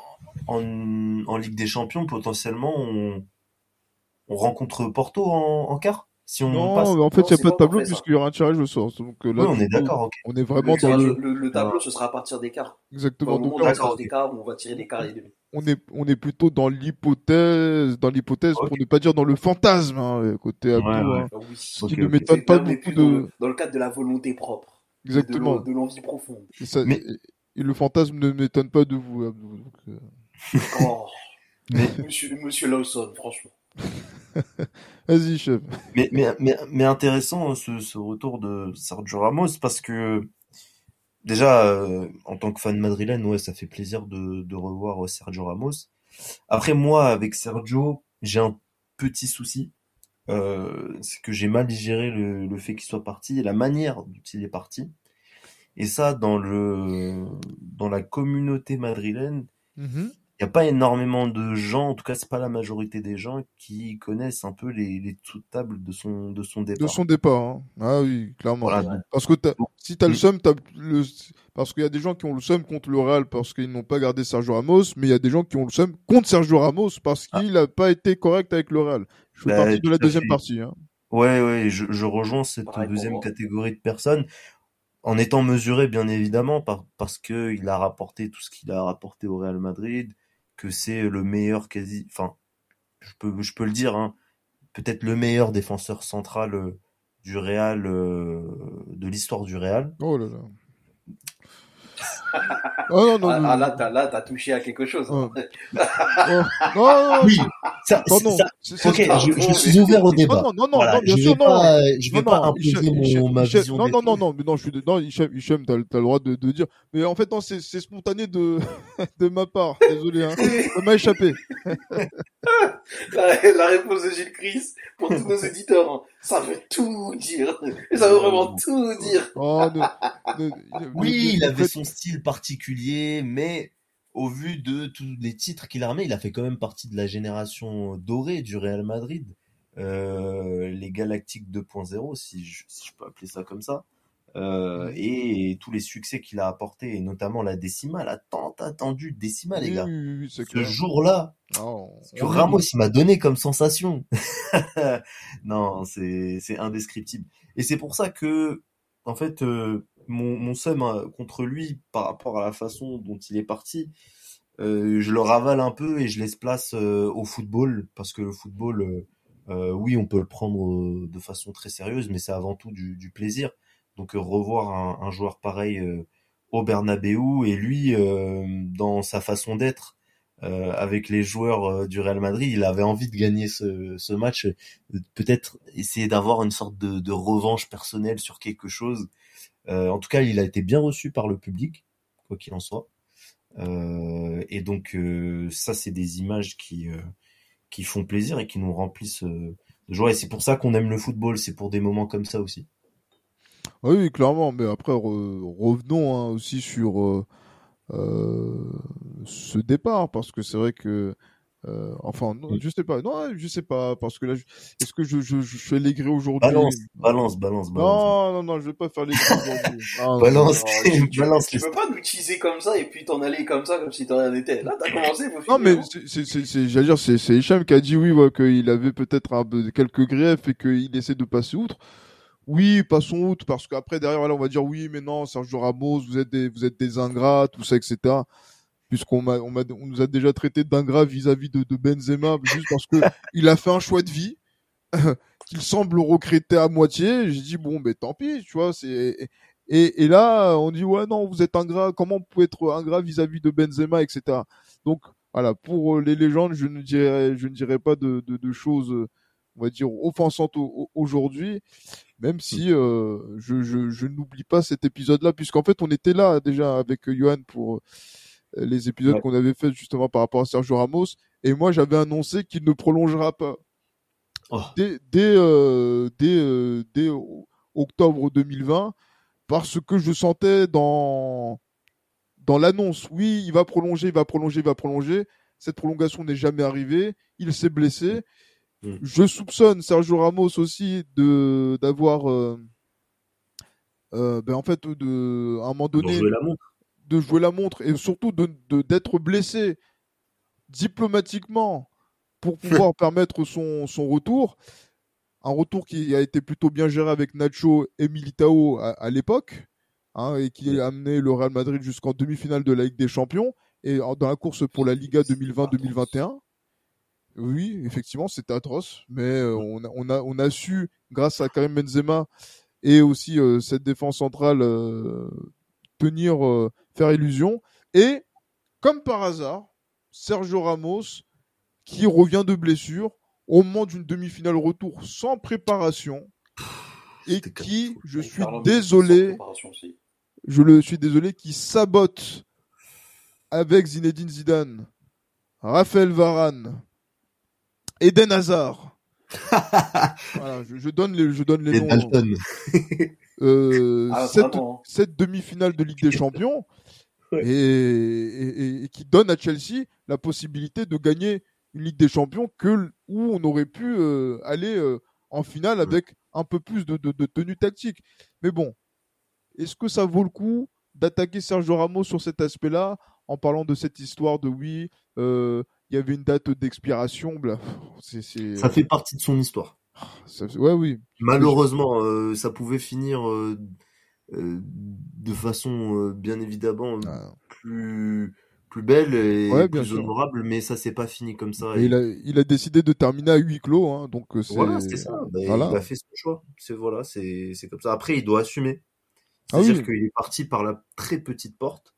en, Ligue des Champions, potentiellement, on, on rencontre Porto en, en quart si on
non,
passe.
en fait, il n'y a pas de tableau puisqu'il y aura un tirage au sort. Donc
euh, là, oui, on est d'accord.
On est vraiment
le,
dans
le... Le, tableau, ce sera à partir des quarts.
Exactement.
donc, on, des quarts, on va tirer des quarts et demi.
On est, on est plutôt dans l'hypothèse, dans l'hypothèse pour ne pas dire dans le fantasme, hein, côté Abdou, ouais, hein, oui. ce qui ne m'étonne pas beaucoup de.
Dans le cadre de la volonté propre.
Exactement.
De l'envie profonde.
Et, mais... et, le fantasme ne m'étonne pas de vous. Donc, euh...
oh, mais... monsieur, monsieur Lawson, franchement.
Vas-y, chef.
Mais, mais, mais, mais intéressant ce, ce, retour de Sergio Ramos parce que déjà, euh, en tant que fan madrilène, ouais, ça fait plaisir de, de revoir Sergio Ramos. Après, moi, avec Sergio, j'ai un petit souci. Euh, c'est que j'ai mal digéré le, le fait qu'il soit parti et la manière dont il est parti. Et ça, dans le dans la communauté madrilène,
mmh
il n'y a pas énormément de gens, en tout cas c'est pas la majorité des gens qui connaissent un peu les, les sous-tables de son de son départ.
De son départ, hein. ah oui, clairement. Voilà. Parce que as, si t'as le seum, as le parce qu'il y a des gens qui ont le seum contre le Real parce qu'ils n'ont pas gardé Sergio Ramos, mais il y a des gens qui ont le seum contre Sergio Ramos parce ah. qu'il n'a pas été correct avec le Real. Je fais bah, partie de la deuxième fait. partie. Hein.
Ouais, ouais, je, je rejoins cette deuxième catégorie de personnes en étant mesuré bien évidemment par, parce que il a rapporté tout ce qu'il a rapporté au Real Madrid que c'est le meilleur quasi, enfin, je peux, je peux le dire, hein, peut-être le meilleur défenseur central du Real, de l'histoire du Real.
Oh là là.
Oh, non, non, ah, là, t'as, là, t'as touché à quelque chose.
Oh. oh. Non,
oui. Ça, non, non. Ça, ok, je, je, suis ouvert au débat.
Non, non, non,
voilà,
non bien
je
sûr,
vais
non.
Pas, je vais pas imposer mon, ma
Hichem,
vision.
non, non, non, non, mais non, je suis, non, Hichem, Hichem t'as, t'as le droit de, de dire. Mais en fait, non, c'est, c'est spontané de, de ma part. Désolé, hein. Ça m'a échappé.
la, la réponse de Gilles Chris, pour tous nos éditeurs, hein, ça veut tout dire. Et ça veut vraiment tout dire.
Oh, ne, ne, ne,
Oui, il avait
faites-
son style particulier, mais au vu de tous les titres qu'il a ramenés, il a fait quand même partie de la génération dorée du Real Madrid. Euh, les Galactiques 2.0, si je, si je peux appeler ça comme ça. Euh, et, tous les succès qu'il a apportés, et notamment la décima, la tant attendue décima, les gars.
oui, oui,
Ce jour-là, que Ramos m'a donné comme sensation. non, c'est c'est indescriptible. Et c'est pour ça que, en fait, euh, mon mon seum hein, contre lui par rapport à la façon dont il est parti, euh, je le ravale un peu et je laisse place euh, au football parce que le football, euh, euh, oui, on peut le prendre euh, de façon très sérieuse, mais c'est avant tout du, du plaisir. Donc euh, revoir un, un joueur pareil au Bernabeu et lui dans sa façon d'être avec les joueurs du Real Madrid, il avait envie de gagner ce, ce match, peut-être essayer d'avoir une sorte de, de revanche personnelle sur quelque chose. Euh, en tout cas, il a été bien reçu par le public, quoi qu'il en soit. Euh, et donc euh, ça, c'est des images qui font plaisir et qui nous remplissent de joie. Et c'est pour ça qu'on aime le football. C'est pour des moments comme ça aussi.
Ah Oui, clairement, mais après re- revenons hein, aussi sur ce départ parce que c'est vrai que euh, enfin non, je sais pas non je sais pas parce que là je- est-ce que je, je, je fais l'aigri aujourd'hui?
Balance, balance, balance, balance.
non non non je vais pas faire l'aigri aujourd'hui non,
Balance,
Non, tu, tu-
balance
tu peux pas nous teaser comme ça et puis t'en aller comme ça, comme si de rien n'était. Là, t'as commencé, faut
Non, mais c'est, c'est, c'est, j'allais dire, c'est, c'est Hicham qui a dit oui, ouais, qu'il avait peut-être un peu- quelques griefs et qu'il essaie de passer outre. Oui, passons outre, parce qu'après, derrière, voilà, on va dire oui, mais non, Sergio Ramos, vous êtes des, vous êtes des ingrats, tout ça, etc. Puisqu'on m'a, on m'a, on nous a déjà traité d'ingrats vis-à-vis de, de Benzema, juste parce que il a fait un choix de vie, qu'il semble regretter à moitié. J'ai dit, bon, ben, tant pis, tu vois, c'est, et, et là, on dit, ouais, non, vous êtes ingrat, comment vous pouvez être ingrat vis-à-vis de Benzema, etc. Donc, voilà, pour euh, les légendes, je ne dirais, je ne dirais pas de, de, de choses, on va dire, offensantes au- au- aujourd'hui, même si euh, je, je, je n'oublie pas cet épisode-là, puisqu'en fait, on était là déjà avec Johan pour les épisodes
Ouais.
qu'on avait fait justement par rapport à Sergio Ramos, et moi, j'avais annoncé qu'il ne prolongera pas
Oh.
dès, dès, euh, dès, euh, dès octobre 2020, parce que je sentais dans, dans l'annonce, oui, il va prolonger, il va prolonger, il va prolonger. Cette prolongation n'est jamais arrivée. Il s'est blessé.
Mm.
Je soupçonne Sergio Ramos aussi de d'avoir, euh, ben en fait, de à un moment donné. De jouer la montre et surtout de d'être blessé diplomatiquement pour pouvoir permettre son, son retour. Un retour qui a été plutôt bien géré avec Nacho et Militao à, à l'époque, hein, et qui a amené le Real Madrid jusqu'en demi-finale de la Ligue des Champions et dans la course pour la Liga 2020-2021. Oui, effectivement, c'était atroce, mais euh, on, a, on, a, on a su, grâce à Karim Benzema et aussi euh, cette défense centrale, euh, tenir, euh, faire illusion. Et, comme par hasard, Sergio Ramos, qui revient de blessure, au moment d'une demi-finale retour sans préparation, et qui, je suis désolé, je le suis désolé, qui sabote avec Zinedine Zidane, Raphaël Varane, Eden Hazard. voilà, je, je donne les, je donne les
Les
noms. Euh,
Ah,
cette,
hein.
cette demi-finale de Ligue des Champions
Ouais.
et, et- et qui donne à Chelsea la possibilité de gagner une Ligue des Champions que où on aurait pu euh, aller euh, en finale avec un peu plus de, de, de tenue tactique. Mais bon, est-ce que ça vaut le coup d'attaquer Sergio Ramos sur cet aspect-là en parlant de cette histoire de oui, euh, il y avait une date d'expiration,
Ça fait partie de son histoire.
ça- ouais, oui,
Malheureusement, euh, ça pouvait finir euh, de façon euh, bien évidemment
Ah,
plus plus belle et plus honorable, mais ça s'est pas fini comme ça.
il, a, il a décidé de terminer à huis clos, hein, donc c'est.
Voilà, c'est ça. Il a fait son choix. C'est voilà, c'est comme ça. Après, il doit assumer. Ah C'est-à-dire qu'il est parti par la très petite porte,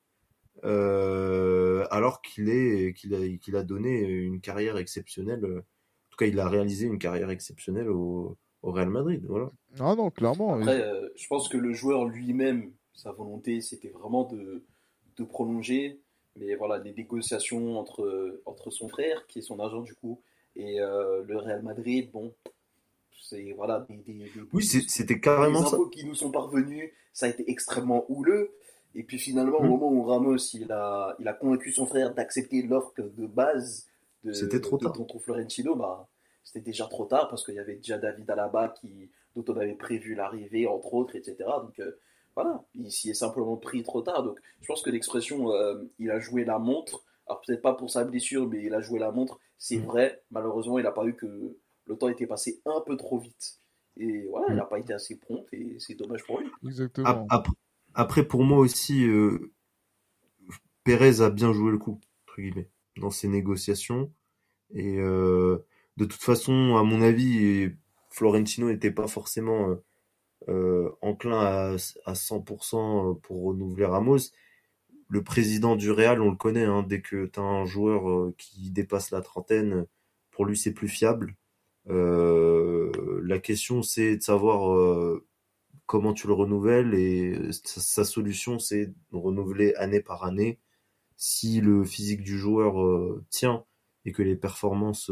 euh, alors qu'il est qu'il a qu'il a donné une carrière exceptionnelle. En tout cas, il a réalisé une carrière exceptionnelle au, au Real Madrid. Voilà.
Ah non, clairement.
Après, euh, je pense que le joueur lui-même, sa volonté, c'était vraiment de, de prolonger. Mais voilà, des négociations entre, entre son frère, qui est son agent du coup, et euh, le Real Madrid, bon, c'est voilà des, des,
oui c'était carrément
ça qui nous sont parvenus ça a été extrêmement houleux et puis finalement au mm. moment où Ramos il a il a convaincu son frère d'accepter l'offre de base de
c'était trop tard
contre Florentino bah c'était déjà trop tard parce qu'il y avait déjà David Alaba qui dont on avait prévu l'arrivée entre autres etc donc euh, voilà il s'y est simplement pris trop tard donc je pense que l'expression euh, il a joué la montre alors peut-être pas pour sa blessure mais il a joué la montre c'est mm. vrai malheureusement il n'a pas eu que le temps était passé un peu trop vite. Et voilà, il n'a mm. pas été assez prompt et c'est dommage pour lui.
Exactement.
Après, pour moi aussi, euh, Pérez a bien joué le coup, entre guillemets, dans ses négociations. Et euh, de toute façon, à mon avis, Florentino n'était pas forcément euh, enclin à, à 100% pour renouveler Ramos. Le président du Real, on le connaît, hein, dès que tu as un joueur qui dépasse la trentaine, pour lui c'est plus fiable. Euh, la question, c'est de savoir euh, comment tu le renouvelles et sa, solution, c'est de renouveler année par année. Si le physique du joueur euh, tient et que les performances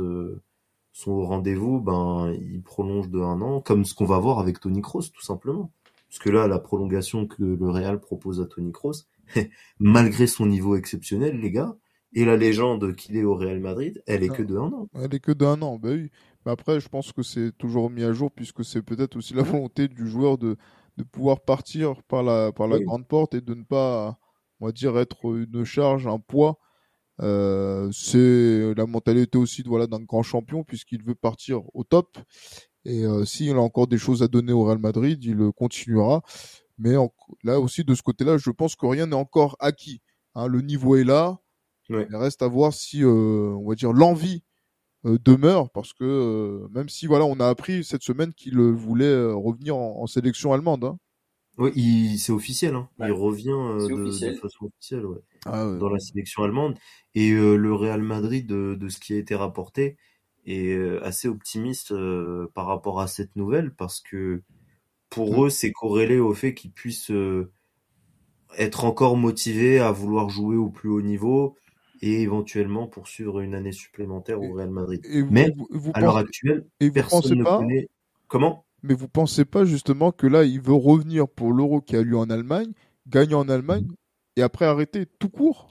sont au rendez-vous, ben il prolonge de un an, comme ce qu'on va voir avec Tony Kroos, tout simplement. Parce que là, la prolongation que le Real propose à Tony Kroos, malgré son niveau exceptionnel, les gars, et la légende qu'il est au Real Madrid, elle est que de un an.
Elle est que d'un an, bah oui. Mais après, je pense que c'est toujours mis à jour puisque c'est peut-être aussi la volonté du joueur de, de pouvoir partir par la, par la grande porte et de ne pas, on va dire, être une charge, un poids. Euh, c'est la mentalité aussi voilà, d'un grand champion puisqu'il veut partir au top. Et euh, s'il a encore des choses à donner au Real Madrid, il continuera. Mais là aussi, de ce côté-là, je pense que rien n'est encore acquis. Hein, le niveau est là. Il reste à voir si, euh, on va dire, l'envie euh, demeure parce que euh, même si voilà, on a appris cette semaine qu'il euh, voulait revenir en, sélection allemande. Hein.
Oui, c'est officiel. Hein. Il revient de, façon officielle ah dans la sélection allemande. Et le Real Madrid, de, ce qui a été rapporté, est assez optimiste par rapport à cette nouvelle parce que pour mmh. eux, c'est corrélé au fait qu'ils puissent être encore motivés à vouloir jouer au plus haut niveau et éventuellement poursuivre une année supplémentaire au Real Madrid. Mais à l'heure actuelle, et personne ne pas, connaît. Comment?
Mais vous pensez pas justement que là, il veut revenir pour l'Euro qui a lieu en Allemagne, gagner en Allemagne et après arrêter tout court?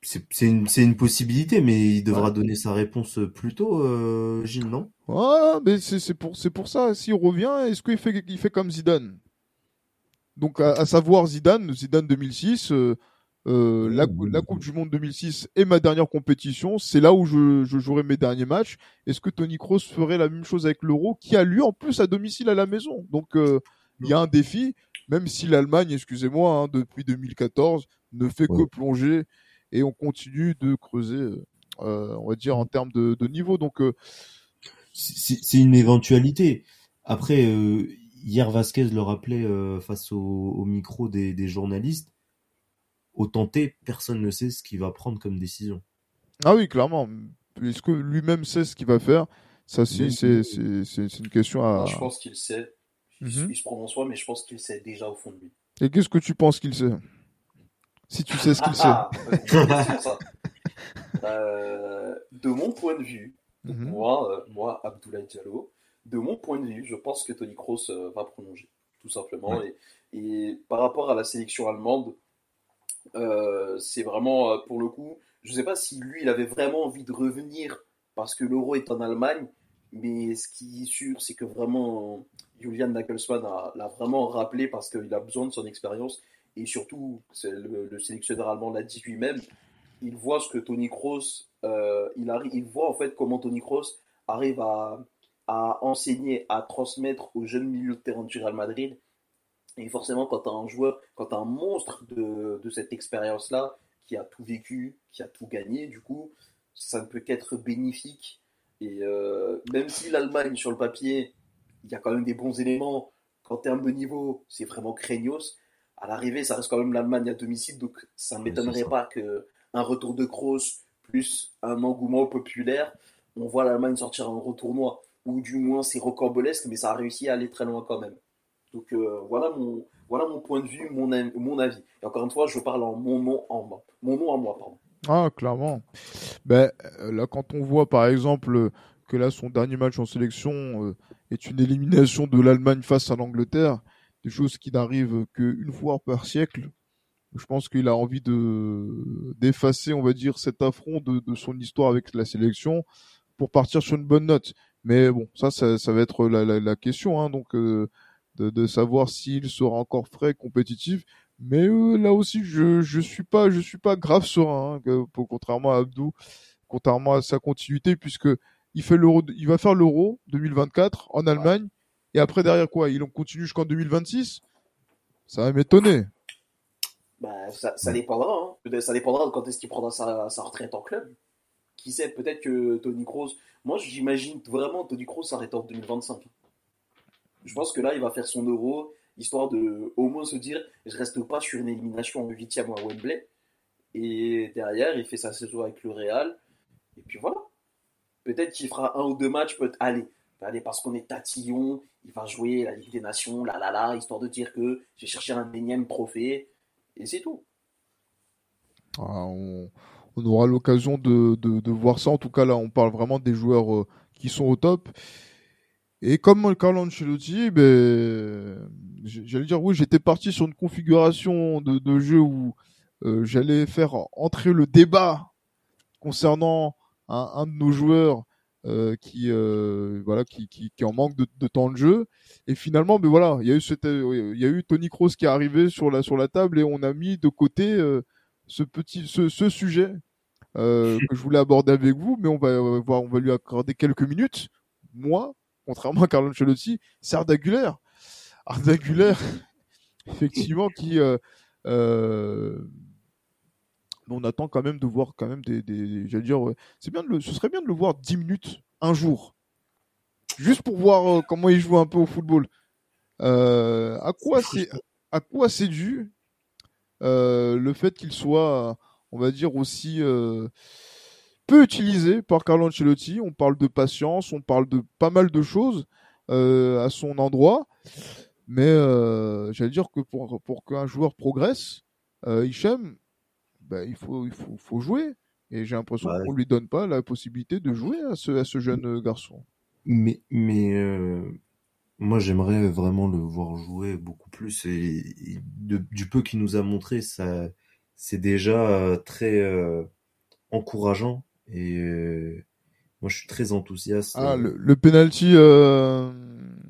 C'est une, une, possibilité, mais il devra donner sa réponse plus tôt, euh, Gilles, non?
Ah, mais c'est pour, pour ça. S'il revient, est-ce qu'il fait, il fait comme Zidane? Donc, à, savoir Zidane, Zidane 2006, euh, la, la, Coupe du Monde 2006 est ma dernière compétition. C'est là où je, je, jouerai mes derniers matchs. Est-ce que Tony Kroos ferait la même chose avec l'Euro, qui a lieu en plus à domicile à la maison? Donc euh, il y a un défi, même si l'Allemagne, excusez-moi, hein, depuis 2014, ne fait que plonger et on continue de creuser, euh, on va dire en termes de, de niveau. Donc
c'est une éventualité. Après, hier Vasquez le rappelait face au, au micro des, des journalistes au tenter, personne ne sait ce qu'il va prendre comme décision.
Ah oui, clairement. Est-ce que lui-même sait ce qu'il va faire? Ça, c'est une question à.
je pense qu'il sait. Mhm. Il se prononce pas, mais je pense qu'il sait déjà au fond de lui.
Et qu'est-ce que tu penses qu'il sait? Si tu sais ce qu'il sait.
Euh, de mon point de vue, mhm. moi, euh, moi, Abdoulaye Diallo, de mon point de vue, je pense que Tony Kroos euh, va prolonger, tout simplement. Et, et, par rapport à la sélection allemande, euh, c'est vraiment, euh, pour le coup, je ne sais pas si lui, il avait vraiment envie de revenir parce que l'euro est en Allemagne, mais ce qui est sûr, c'est que vraiment, Julian Nagelsmann l'a vraiment rappelé parce qu'il a besoin de son expérience. Et surtout, le, sélectionneur allemand l'a dit lui-même, il voit ce que Tony Kroos, euh, il, arrive, il voit en fait comment Tony Kroos arrive à, à enseigner, à transmettre aux jeunes milieux de terrain du Real Madrid et forcément, quand tu as un joueur, quand tu as un monstre de, de cette expérience-là, qui a tout vécu, qui a tout gagné, du coup, ça ne peut qu'être bénéfique. Et euh, même si l'Allemagne, sur le papier, il y a quand même des bons éléments, qu'en termes de niveau, c'est vraiment craignos, à l'arrivée, ça reste quand même l'Allemagne à domicile, donc ça ne m'étonnerait pas qu'un retour de Kroos plus un engouement populaire, on voit l'Allemagne sortir un retournoi, ou du moins c'est rocambolesque, mais ça a réussi à aller très loin quand même. Donc euh, voilà, mon, voilà mon point de vue, mon, mon avis. Et encore une fois, je parle en mon nom, en, mon nom à moi. Pardon.
Ah, clairement. Ben, euh, là, quand on voit par exemple que là, son dernier match en sélection euh, est une élimination de l'Allemagne face à l'Angleterre, des choses qui n'arrivent qu'une fois par siècle, je pense qu'il a envie de d'effacer, on va dire, cet affront de, de, son histoire avec la sélection pour partir sur une bonne note. Mais bon, ça, ça, ça va être la, la, la question, hein, donc euh, de, de, savoir s'il sera encore frais, compétitif. Mais euh, là aussi, je je suis pas je suis pas grave serein, hein, contrairement à Abdou, contrairement à sa continuité, puisque il fait l'euro, il va faire l'euro 2024 en Allemagne, et après derrière quoi, il en continue jusqu'en 2026. Ça va m'étonner.
Bah, ça, ça dépendra. Hein. Ça dépendra de quand est-ce qu'il prendra sa, sa, retraite en club. Qui sait, peut-être que Tony Kroos. Moi, j'imagine vraiment Tony Kroos s'arrêter en 2025. Je pense que là, il va faire son euro, histoire de au moins se dire je reste pas sur une élimination en huitième à Wembley. Et derrière, il fait sa saison avec le Real. Et puis voilà. Peut-être qu'il fera un ou deux matchs, peut aller. Allez, parce qu'on est tatillon, il va jouer la Ligue des Nations, là là là, histoire de dire que j'ai cherché un énième trophée. Et c'est tout.
Ah, on, aura l'occasion de, de, voir ça. En tout cas, là, on parle vraiment des joueurs euh, qui sont au top. Et comme Carlo Ancelotti, ben, j'allais dire, oui, j'étais parti sur une configuration de, de jeu où euh, j'allais faire entrer le débat concernant un, un de nos joueurs euh, qui euh, voilà qui, qui, qui, en manque de, de, temps de jeu. Et finalement mais voilà il y a eu il y a eu Tony Kroos qui est arrivé sur la sur la table et on a mis de côté euh, ce petit ce, ce sujet que je voulais aborder avec vous mais on va voir on va lui accorder quelques minutes. Moi contrairement à Carlo Ancelotti c'est Arda Güler Arda Güler effectivement qui on attend quand même de voir quand même des, des j'allais dire, c'est bien de le, ce serait bien de le voir 10 minutes un jour, juste pour voir euh, comment il joue un peu au football. Euh, à quoi c'est, à quoi c'est dû euh, le fait qu'il soit, on va dire aussi euh, peu utilisé par Carlo Ancelotti. On parle de patience, on parle de pas mal de choses euh, à son endroit, mais euh, j'allais dire que pour pour qu'un joueur progresse, Hichem, bah, il, faut, il faut, faut jouer. Et j'ai l'impression qu'on lui donne pas la possibilité de jouer à ce, à ce jeune euh, garçon.
Mais, mais euh, moi, j'aimerais vraiment le voir jouer beaucoup plus. Et, du peu qu'il nous a montré, ça, c'est déjà euh, très euh, encourageant. Et euh, moi, je suis très enthousiaste.
Ah, le, le penalty. Euh...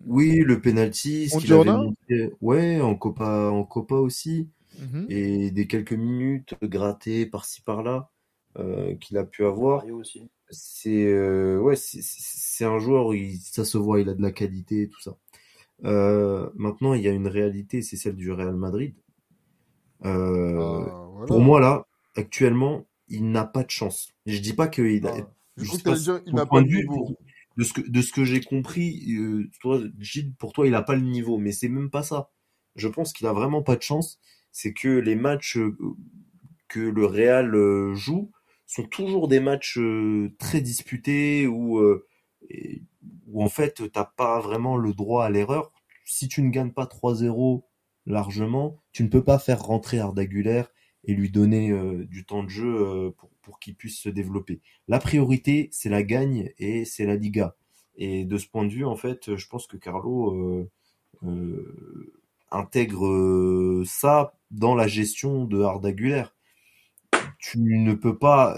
Oui, le penalty. Ce qu'il avait montré, ouais, en Copa, en Copa aussi. Mmh et des quelques minutes grattées par-ci par-là euh, qu'il a pu avoir. C'est euh, ouais, c'est un joueur, il, ça se voit, il a de la qualité, tout ça. Euh, maintenant, il y a une réalité, c'est celle du Real Madrid. Euh, ah, voilà. Pour moi, là, actuellement, il n'a pas de chance. Je dis pas qu'il ah.
il n'a pas de niveau.
De ce que, de ce que j'ai compris, euh, toi, Gilles, pour toi, il n'a pas le niveau, mais c'est même pas ça. Je pense qu'il a vraiment pas de chance c'est que les matchs euh, que le Real euh, joue sont toujours des matchs euh, très disputés où, où en fait t'as pas vraiment le droit à l'erreur. Si tu ne gagnes pas 3-0 largement, tu ne peux pas faire rentrer Arda et lui donner du temps de jeu pour, pour qu'il puisse se développer. La priorité, c'est la gagne et c'est la Liga. Et de ce point de vue, en fait, je pense que Carlo euh, euh, intègre ça dans la gestion de Arda Tu ne peux pas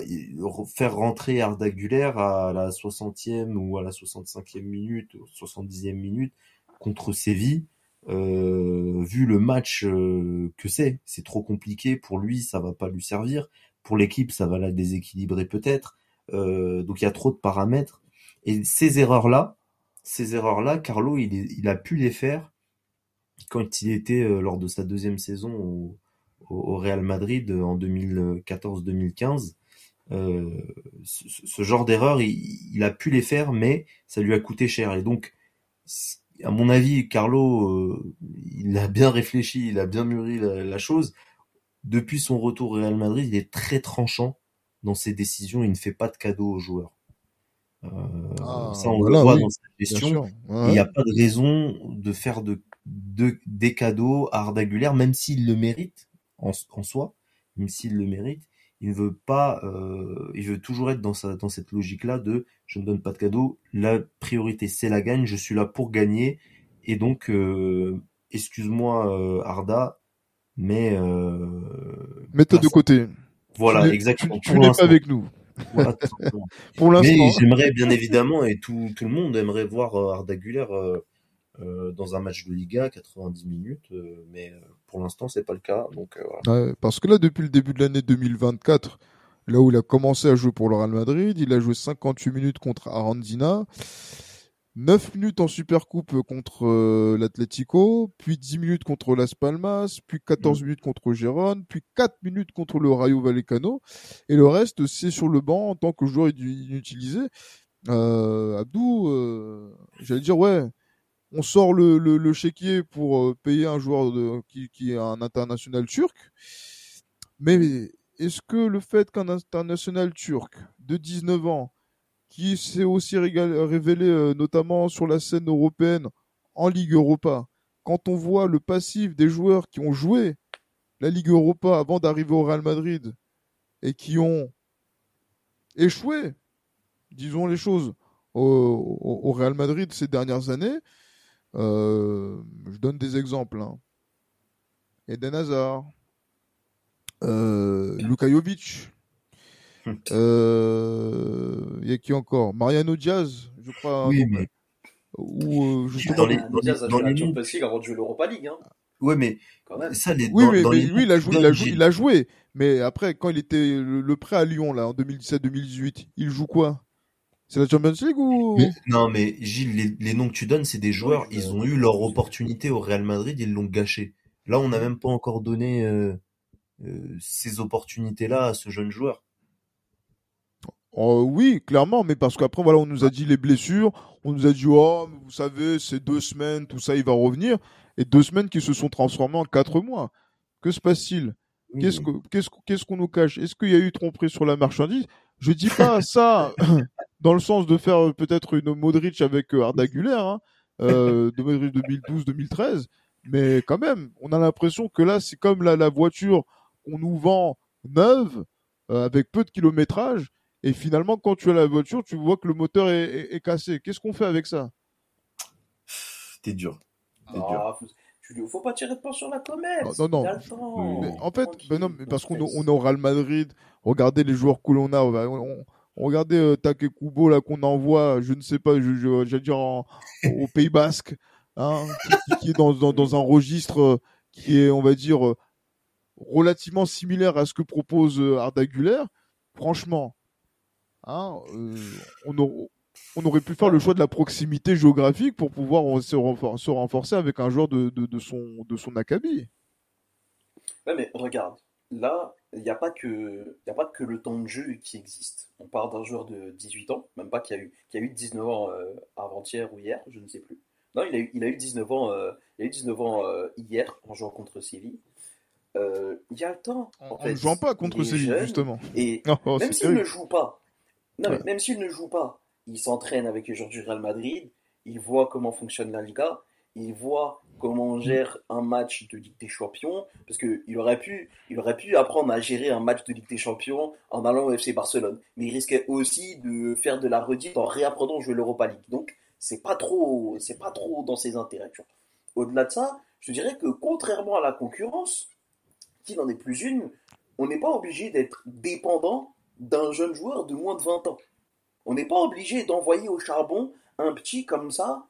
faire rentrer Arda à la 60e ou à la 65e minute, 70e minute contre Séville. Euh, vu le match euh, que c'est, c'est trop compliqué pour lui, ça va pas lui servir. Pour l'équipe, ça va la déséquilibrer peut-être. Euh, donc il y a trop de paramètres. Et ces erreurs-là, ces erreurs-là, Carlo, il, il a pu les faire quand il était lors de sa deuxième saison au, Real Madrid en 2014-2015. Euh, ce, genre d'erreur, il, a pu les faire, mais ça lui a coûté cher. Et donc, à mon avis, Carlo, euh, il a bien réfléchi, il a bien mûri la, chose. Depuis son retour au Real Madrid, il est très tranchant dans ses décisions. Il ne fait pas de cadeaux aux joueurs. Euh, ah, ça, on le voit dans sa gestion. Il n'y a pas de raison de faire de, des cadeaux à Arda même s'il le mérite en, en soi, même s'il le mérite il ne veut pas, euh, il veut toujours être dans, sa, dans cette logique-là de je ne donne pas de cadeau, la priorité c'est la gagne, je suis là pour gagner, et donc, euh, excuse-moi euh, Arda, mais... Euh,
Mets-toi de côté.
Voilà, exactement.
Tu, n'es pas avec nous.
pour l'instant. Mais j'aimerais bien évidemment, et tout, tout le monde aimerait voir Arda Güler euh, dans un match de Liga, 90 minutes, euh, mais euh, pour l'instant c'est pas le cas. Donc
voilà. parce que là, depuis le début de l'année 2024, là où il a commencé à jouer pour le Real Madrid, il a joué 58 minutes contre Arandina. 9 minutes en Supercoupe contre l'Atlético, puis 10 minutes contre Las Palmas, puis 14 mm. minutes contre Gérone, puis 4 minutes contre le Rayo Vallecano, et le reste c'est sur le banc en tant que joueur inutilisé. Abdou, j'allais dire ouais, on sort le, le, chéquier pour euh, payer un joueur qui, qui est un international turc. Mais est-ce que le fait qu'un international turc de 19 ans, qui s'est aussi révélé euh, notamment sur la scène européenne en Ligue Europa, quand on voit le passif des joueurs qui ont joué la Ligue Europa avant d'arriver au Real Madrid et qui ont échoué, disons les choses, au Real Madrid ces dernières années, je donne des exemples. Hein. Eden Hazard, euh, Luka Jovic, il euh, y a qui encore? Mariano Diaz, je crois.
Oui, mais... Ou euh, dans les, dans Diaz a joué la Champions League avant de jouer l'Europa League. Hein.
Ouais, mais quand même. Ça,
les, oui, mais, mais lui, il a, joué, il, a joué, il a joué. Mais après, quand il était le, le prêt à Lyon, là, en 2017-2018, il joue quoi? C'est la Champions League ou
Non, mais Gilles, les, noms que tu donnes, c'est des joueurs. Ils ont eu leur opportunité au Real Madrid, ils l'ont gâché. Là, on n'a même pas encore donné euh, euh, ces opportunités-là à ce jeune joueur.
Oh, oui, clairement, mais parce qu'après, voilà, on nous a dit les blessures, on nous a dit, oh, vous savez, c'est deux semaines, tout ça, il va revenir. Et deux semaines qui se sont transformées en quatre mois. Que se passe-t-il? Qu'est-ce qu'on nous cache? Est-ce qu'il y a eu tromperie sur la marchandise? Je dis pas ça dans le sens de faire euh, peut-être une Modric avec euh, Arda Güler, hein, euh, de Modric 2012-2013, mais quand même, on a l'impression que là, c'est comme la, la voiture qu'on nous vend neuve, avec peu de kilométrage, et finalement, quand tu as la voiture, tu vois que le moteur est, est, cassé. Qu'est-ce qu'on fait avec ça?
T'es dur.
Ah, dur. Faut pas tirer de pas sur la comète.
Non, non. non. en fait, ben non, parce qu'on on est au Real Madrid. Regardez les joueurs que l'on a. On, Regardez euh, Takekubo là qu'on envoie, je ne sais pas, je, dire au Pays Basque, hein, qui, est dans, un registre euh, qui est, on va dire, euh, relativement similaire à ce que propose euh, Arda Güler. Franchement, hein, on, aurait pu faire le choix de la proximité géographique pour pouvoir se, renforcer, avec un joueur de, son, de acabit.
Ouais, mais regarde, là, il n'y a, pas que, a pas que le temps de jeu qui existe. On parle d'un joueur de 18 ans, même pas qui a eu, qui a eu 19 ans euh, avant-hier ou hier, je ne sais plus. Non, il a eu, il a eu 19 ans, euh, il a eu 19 ans euh, hier en jouant contre Séville. Il y a le temps.
En, en ne jouant pas contre Séville, justement.
Et oh, même s'il ne joue pas, non, même s'il ne joue pas, il s'entraîne avec les joueurs du Real Madrid, il voit comment fonctionne la Liga, il voit comment on gère un match de Ligue des Champions, parce qu'il aurait pu, aurait pu apprendre à gérer un match de Ligue des Champions en allant au FC Barcelone, mais il risquait aussi de faire de la redite en réapprenant à jouer l'Europa League. Donc c'est pas trop, c'est pas trop dans ses intérêts. Au-delà de ça, je dirais que contrairement à la concurrence, qui n'en est plus une, on n'est pas obligé d'être dépendant d'un jeune joueur de moins de 20 ans. On n'est pas obligé d'envoyer au charbon un petit comme ça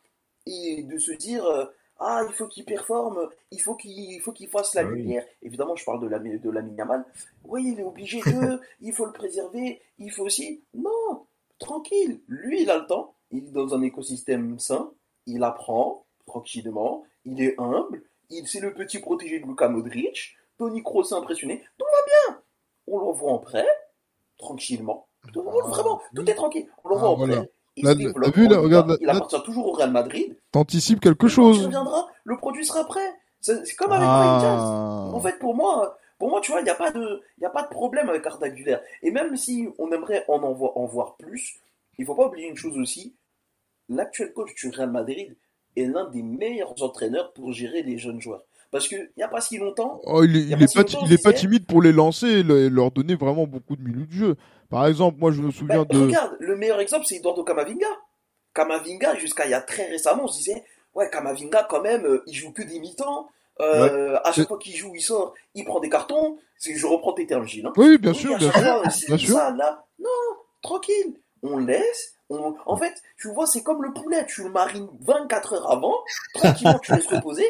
et de se dire euh, ah, il faut qu'il performe, il faut qu'il faut qu'il fasse la ah lumière. Évidemment, je parle de la de la Yamal. Oui, il est obligé de, il faut le préserver, il faut aussi. Non, tranquille. Lui, il a le temps. Il est dans un écosystème sain. Il apprend tranquillement. Il est humble. Il c'est le petit protégé de Luka Modric. Tony Kroos est impressionné, tout va bien. On l'envoie en prêt, tranquillement. Tout-
Ah,
vraiment, tout est tranquille. On l'envoie
Ah,
en
voilà.
prêt. Se
vu, là, regarde, là,
il appartient toujours au Real Madrid.
T'anticipes quelque
Quand il
chose.
reviendra, le produit sera prêt. C'est comme avec.
Ah.
En fait, pour moi, pour moi, tu vois, il n'y a pas de, il y a pas de problème avec Arda Güler. Et même si on aimerait en, en, voir, en voir plus, il faut pas oublier une chose aussi. L'actuel coach du Real Madrid est l'un des meilleurs entraîneurs pour gérer les jeunes joueurs. Parce que il n'y a pas si longtemps,
Oh, il est,
y a
il
pas si
pas, timide pour les lancer et leur donner vraiment beaucoup de minutes de jeu. Par exemple, moi, je me souviens de.
regarde, le meilleur exemple, c'est Eduardo Camavinga. Camavinga, jusqu'à il y a très récemment, on se disait, ouais, Camavinga, quand même, euh, il joue que des mi-temps. Euh, À chaque fois qu'il joue, il sort, il prend des cartons. C'est- Je reprends tes termes, Gilles. hein.
Oui, bien sûr, bien sûr.
fois, c'est
bien sûr.
ça, là. Non, tranquille. On laisse. On... En fait, tu vois, c'est comme le poulet. Tu le marines 24 heures avant. Tranquillement, tu laisses reposer.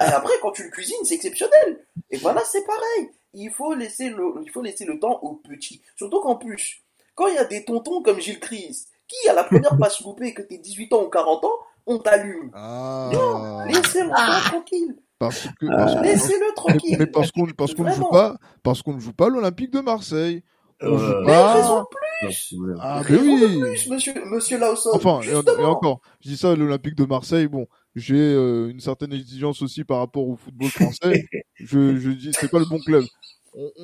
Et après, quand tu le cuisines, c'est exceptionnel. Et voilà, c'est pareil. Il faut laisser le, il faut laisser le temps aux petits. Surtout qu'en plus, quand il y a des tontons comme Gilles Chris, qui à la première passe loupée, que t'es 18 ans ou 40 ans, on t'allume.
Ah.
Laissez l'enfant tranquille.
Parce que, parce que-
Laissez-le
mais,
tranquille.
mais parce qu'on parce qu'on ne joue pas parce qu'on ne joue pas l'Olympique de Marseille. On joue
Euh,
Mais
pas.
raison de
Ah, mais oui.
plus, monsieur, monsieur Lawson.
Enfin, et, et encore, je dis ça, l'Olympique de Marseille, bon, j'ai euh, une certaine exigence aussi par rapport au football français. je, je dis, c'est pas le bon club.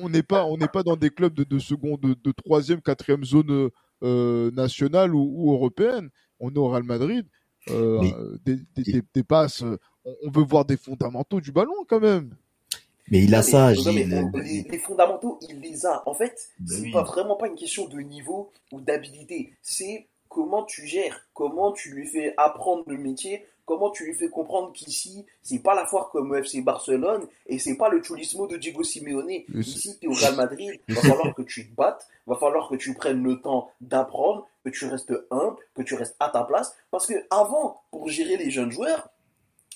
On- n'est pas, on n'est pas dans des clubs de, de seconde, de, de troisième, quatrième zone euh, nationale ou, ou européenne. On est au Real Madrid. Euh,
Mais-
des, des, des- des passes. euh, On, on veut voir des fondamentaux du ballon quand même.
Mais il a ça,
non, mais les fondamentaux, il les a. En fait,
Ben
c'est
oui.
pas vraiment pas une question de niveau ou d'habilité. C'est comment tu gères, comment tu lui fais apprendre le métier, comment tu lui fais comprendre qu'ici, c'est pas la foire comme FC Barcelone et c'est pas le chulismo de Diego Simeone. Ici, tu es au Real Madrid, va falloir que tu te battes, va falloir que tu prennes le temps d'apprendre, que tu restes humble, que tu restes à ta place. Parce que avant, pour gérer les jeunes joueurs,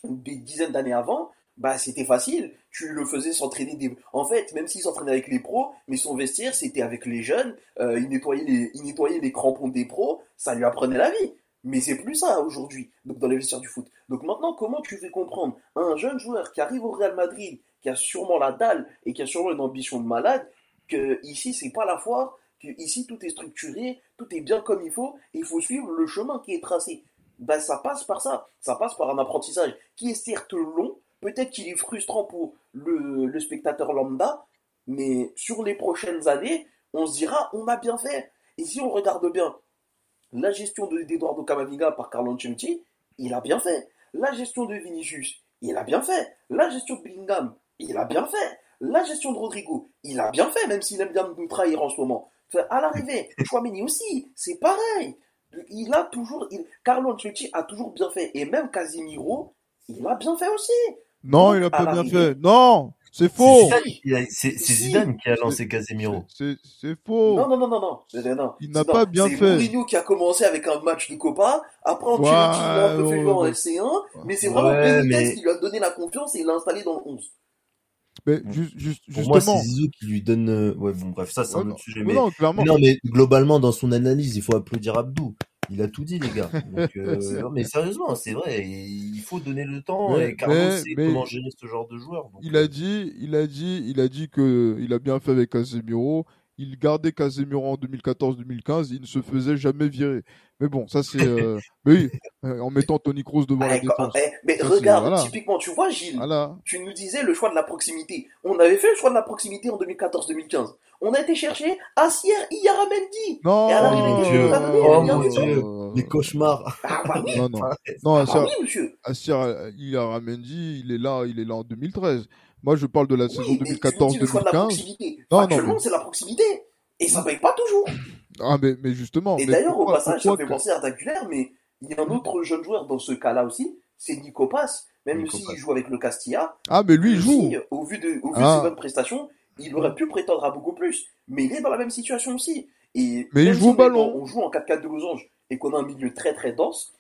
des dizaines d'années avant, bah c'était facile. Tu le faisais s'entraîner des. En fait, même s'il s'entraînait avec les pros, mais son vestiaire c'était avec les jeunes. euh, il nettoyait les, il nettoyait les crampons des pros. Ça lui apprenait la vie. Mais c'est plus ça aujourd'hui, dans les vestiaires du foot. Donc maintenant, comment tu fais comprendre à un jeune joueur qui arrive au Real Madrid, qui a sûrement la dalle et qui a sûrement une ambition de malade, que ici c'est pas la foire, que ici tout est structuré, tout est bien comme il faut, et il faut suivre le chemin qui est tracé. Ben, ça passe par ça, ça passe par un apprentissage qui est certes long, peut-être qu'il est frustrant pour le, le spectateur lambda, mais sur les prochaines années, on se dira on a bien fait. Et si on regarde bien la gestion de- d'Eduardo Camavinga par Carlo Ancelotti, il a bien fait. La gestion de Vinicius, il a bien fait. La gestion de Bellingham, il a bien fait. La gestion de Rodrigo, il a bien fait, même s'il aime bien nous trahir en ce moment. Enfin, à l'arrivée, Chouameni aussi, c'est pareil. Il a toujours, il- Carlo Ancelotti a toujours bien fait. Et même Casimiro, il a bien fait aussi.
Non,
Donc,
il a pas bien fait. Non, c'est
C'est
faux.
C'est c'est. Zidane qui a lancé Casemiro.
C'est c'est faux.
Non, non, non, non, non.
Il n'a
C'est-
pas bien
c'est
fait.
Mourinho qui a commencé avec un match de Copa. Après,
Ouais,
l'a un peu fait
ouais,
jouer en
ouais.
LC1. Mais c'est vraiment Benitez
mais-
qui lui a donné la confiance et l'a installé dans le 11.
Mais ju- juste,
Pour moi,
justement.
c'est Zizou qui lui donne. euh, Ouais, bon, bref, ça, c'est
Ouais,
un
non,
autre sujet.
mais
Mais...
non, clairement.
mais non, mais globalement, dans son analyse, il faut applaudir Abdou. Il a tout dit, les gars. Donc, euh, non, mais sérieusement, c'est vrai. Il faut donner le temps.
Mais-
et Carlo
mais-
sait
mais-
comment gérer ce genre de joueur. donc,
Il
euh,
a dit, il a dit, il a dit que il a bien fait avec Casemiro. Il gardait Casemiro en 2014-2015. Il ne se faisait jamais virer. Mais bon, ça c'est. euh, mais oui, euh, en mettant Tony Kroos devant la
Ouais, quand-
défense.
eh, mais
Ça,
regarde,
voilà.
typiquement, tu vois, Gilles,
Voilà.
tu nous disais le choix de la proximité. On avait fait le choix de la proximité en 2014-2015. On a été chercher Assier Iyaramendi.
Non.
Et à
l'arrivée,
qu'est-ce
Dieu. Oh, mon Dieu. Les cauchemars.
Ah bah oui,
Non, non. Non,
ah bah oui, monsieur.
Assir Ilharamendi, il est là, il est là en 2013. Moi, je parle de la saison
Oui, mais tu nous dis le choix de la
2014-2015.
proximité.
Non, non,
c'est la proximité. Et ça paye pas toujours.
Ah, mais, mais justement.
Et d'ailleurs, au passage, ça fait
que-
penser à Dagulaire, mais il y a un autre jeune joueur dans ce cas-là aussi, c'est Nico Pass. Même s'il joue avec le Castilla,
Ah, mais lui, il joue.
aussi, au vu de, au vu
Ah.
de ses bonnes prestations, il aurait pu prétendre à beaucoup plus. Mais il est dans la même situation aussi. Et
Mais il joue
si
au ballon.
On joue en 4-4 de losange et qu'on a un milieu très très dense,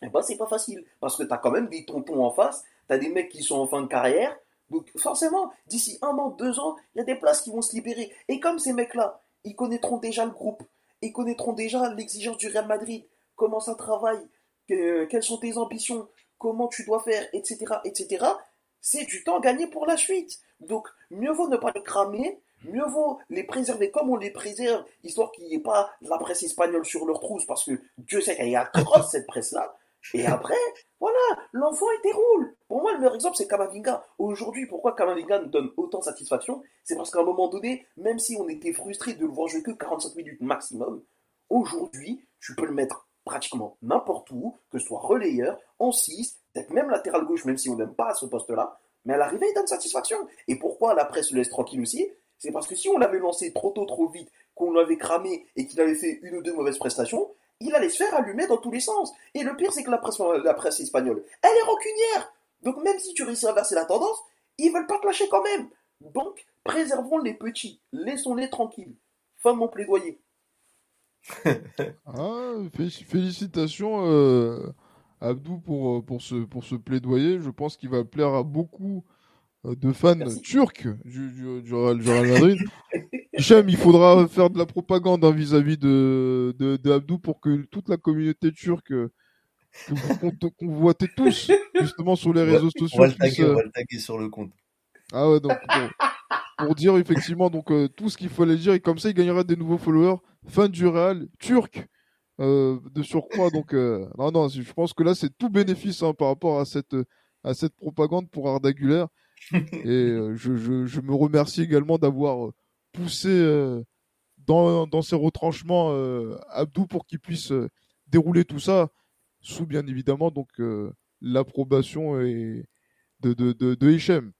eh ben c'est pas facile. Parce que t'as quand même des tontons en face, t'as des mecs qui sont en fin de carrière. Donc forcément, d'ici un an, deux ans, il y a des places qui vont se libérer. Et comme ces mecs-là, ils connaîtront déjà le groupe, ils connaîtront déjà l'exigence du Real Madrid, comment ça travaille, que- quelles sont tes ambitions, comment tu dois faire, etc., etc., c'est du temps gagné pour la suite. Donc, mieux vaut ne pas les cramer, mieux vaut les préserver comme on les préserve, histoire qu'il n'y ait pas de la presse espagnole sur leur trousse, parce que Dieu sait qu'elle est atroce, cette presse-là. Et après, voilà, l'enfant il déroule. Pour moi, le meilleur exemple, c'est Kamavinga. Aujourd'hui, pourquoi Kamavinga nous donne autant de satisfaction? C'est parce qu'à un moment donné, même si on était frustré de le voir jouer que 45 minutes maximum, aujourd'hui, tu peux le mettre pratiquement n'importe où, que ce soit relayeur, en 6, peut-être même latéral gauche, même si on n'aime pas ce poste-là, mais à l'arrivée, il donne satisfaction. Et pourquoi la presse le laisse tranquille aussi? C'est parce que si on l'avait lancé trop tôt, trop vite, qu'on l'avait cramé et qu'il avait fait une ou deux mauvaises prestations, il allait se faire allumer dans tous les sens. Et le pire, c'est que la presse, la presse espagnole, elle est rancunière. Donc même si tu réussis à inverser la tendance, ils veulent pas te lâcher quand même. Donc, préservons les petits, laissons-les tranquilles. Fin de mon plaidoyer.
ah, félicitations euh, Abdou pour, euh, pour, ce, pour ce plaidoyer. Je pense qu'il va plaire à beaucoup euh, de fans turcs du, du, Real, Madrid. Hichem, il faudra faire de la propagande hein, vis-à-vis de, de, Abdou pour que toute la communauté turque qu'on voit tous justement sur les réseaux sociaux. On va
le taguer, sur le compte.
Ah ouais, donc pour, dire effectivement donc tout ce qu'il fallait dire et comme ça il gagnera des nouveaux followers fin du Real, turc, euh, de surcroît. Donc, euh, non, non, je pense que là, c'est tout bénéfice hein, par rapport à cette, à cette propagande pour Arda Güler. Et euh, je, je, je, me remercie également d'avoir poussé dans, dans ses retranchements Abdou pour qu'il puisse dérouler tout ça, sous bien évidemment donc l'approbation et de, de, de, de Hichem.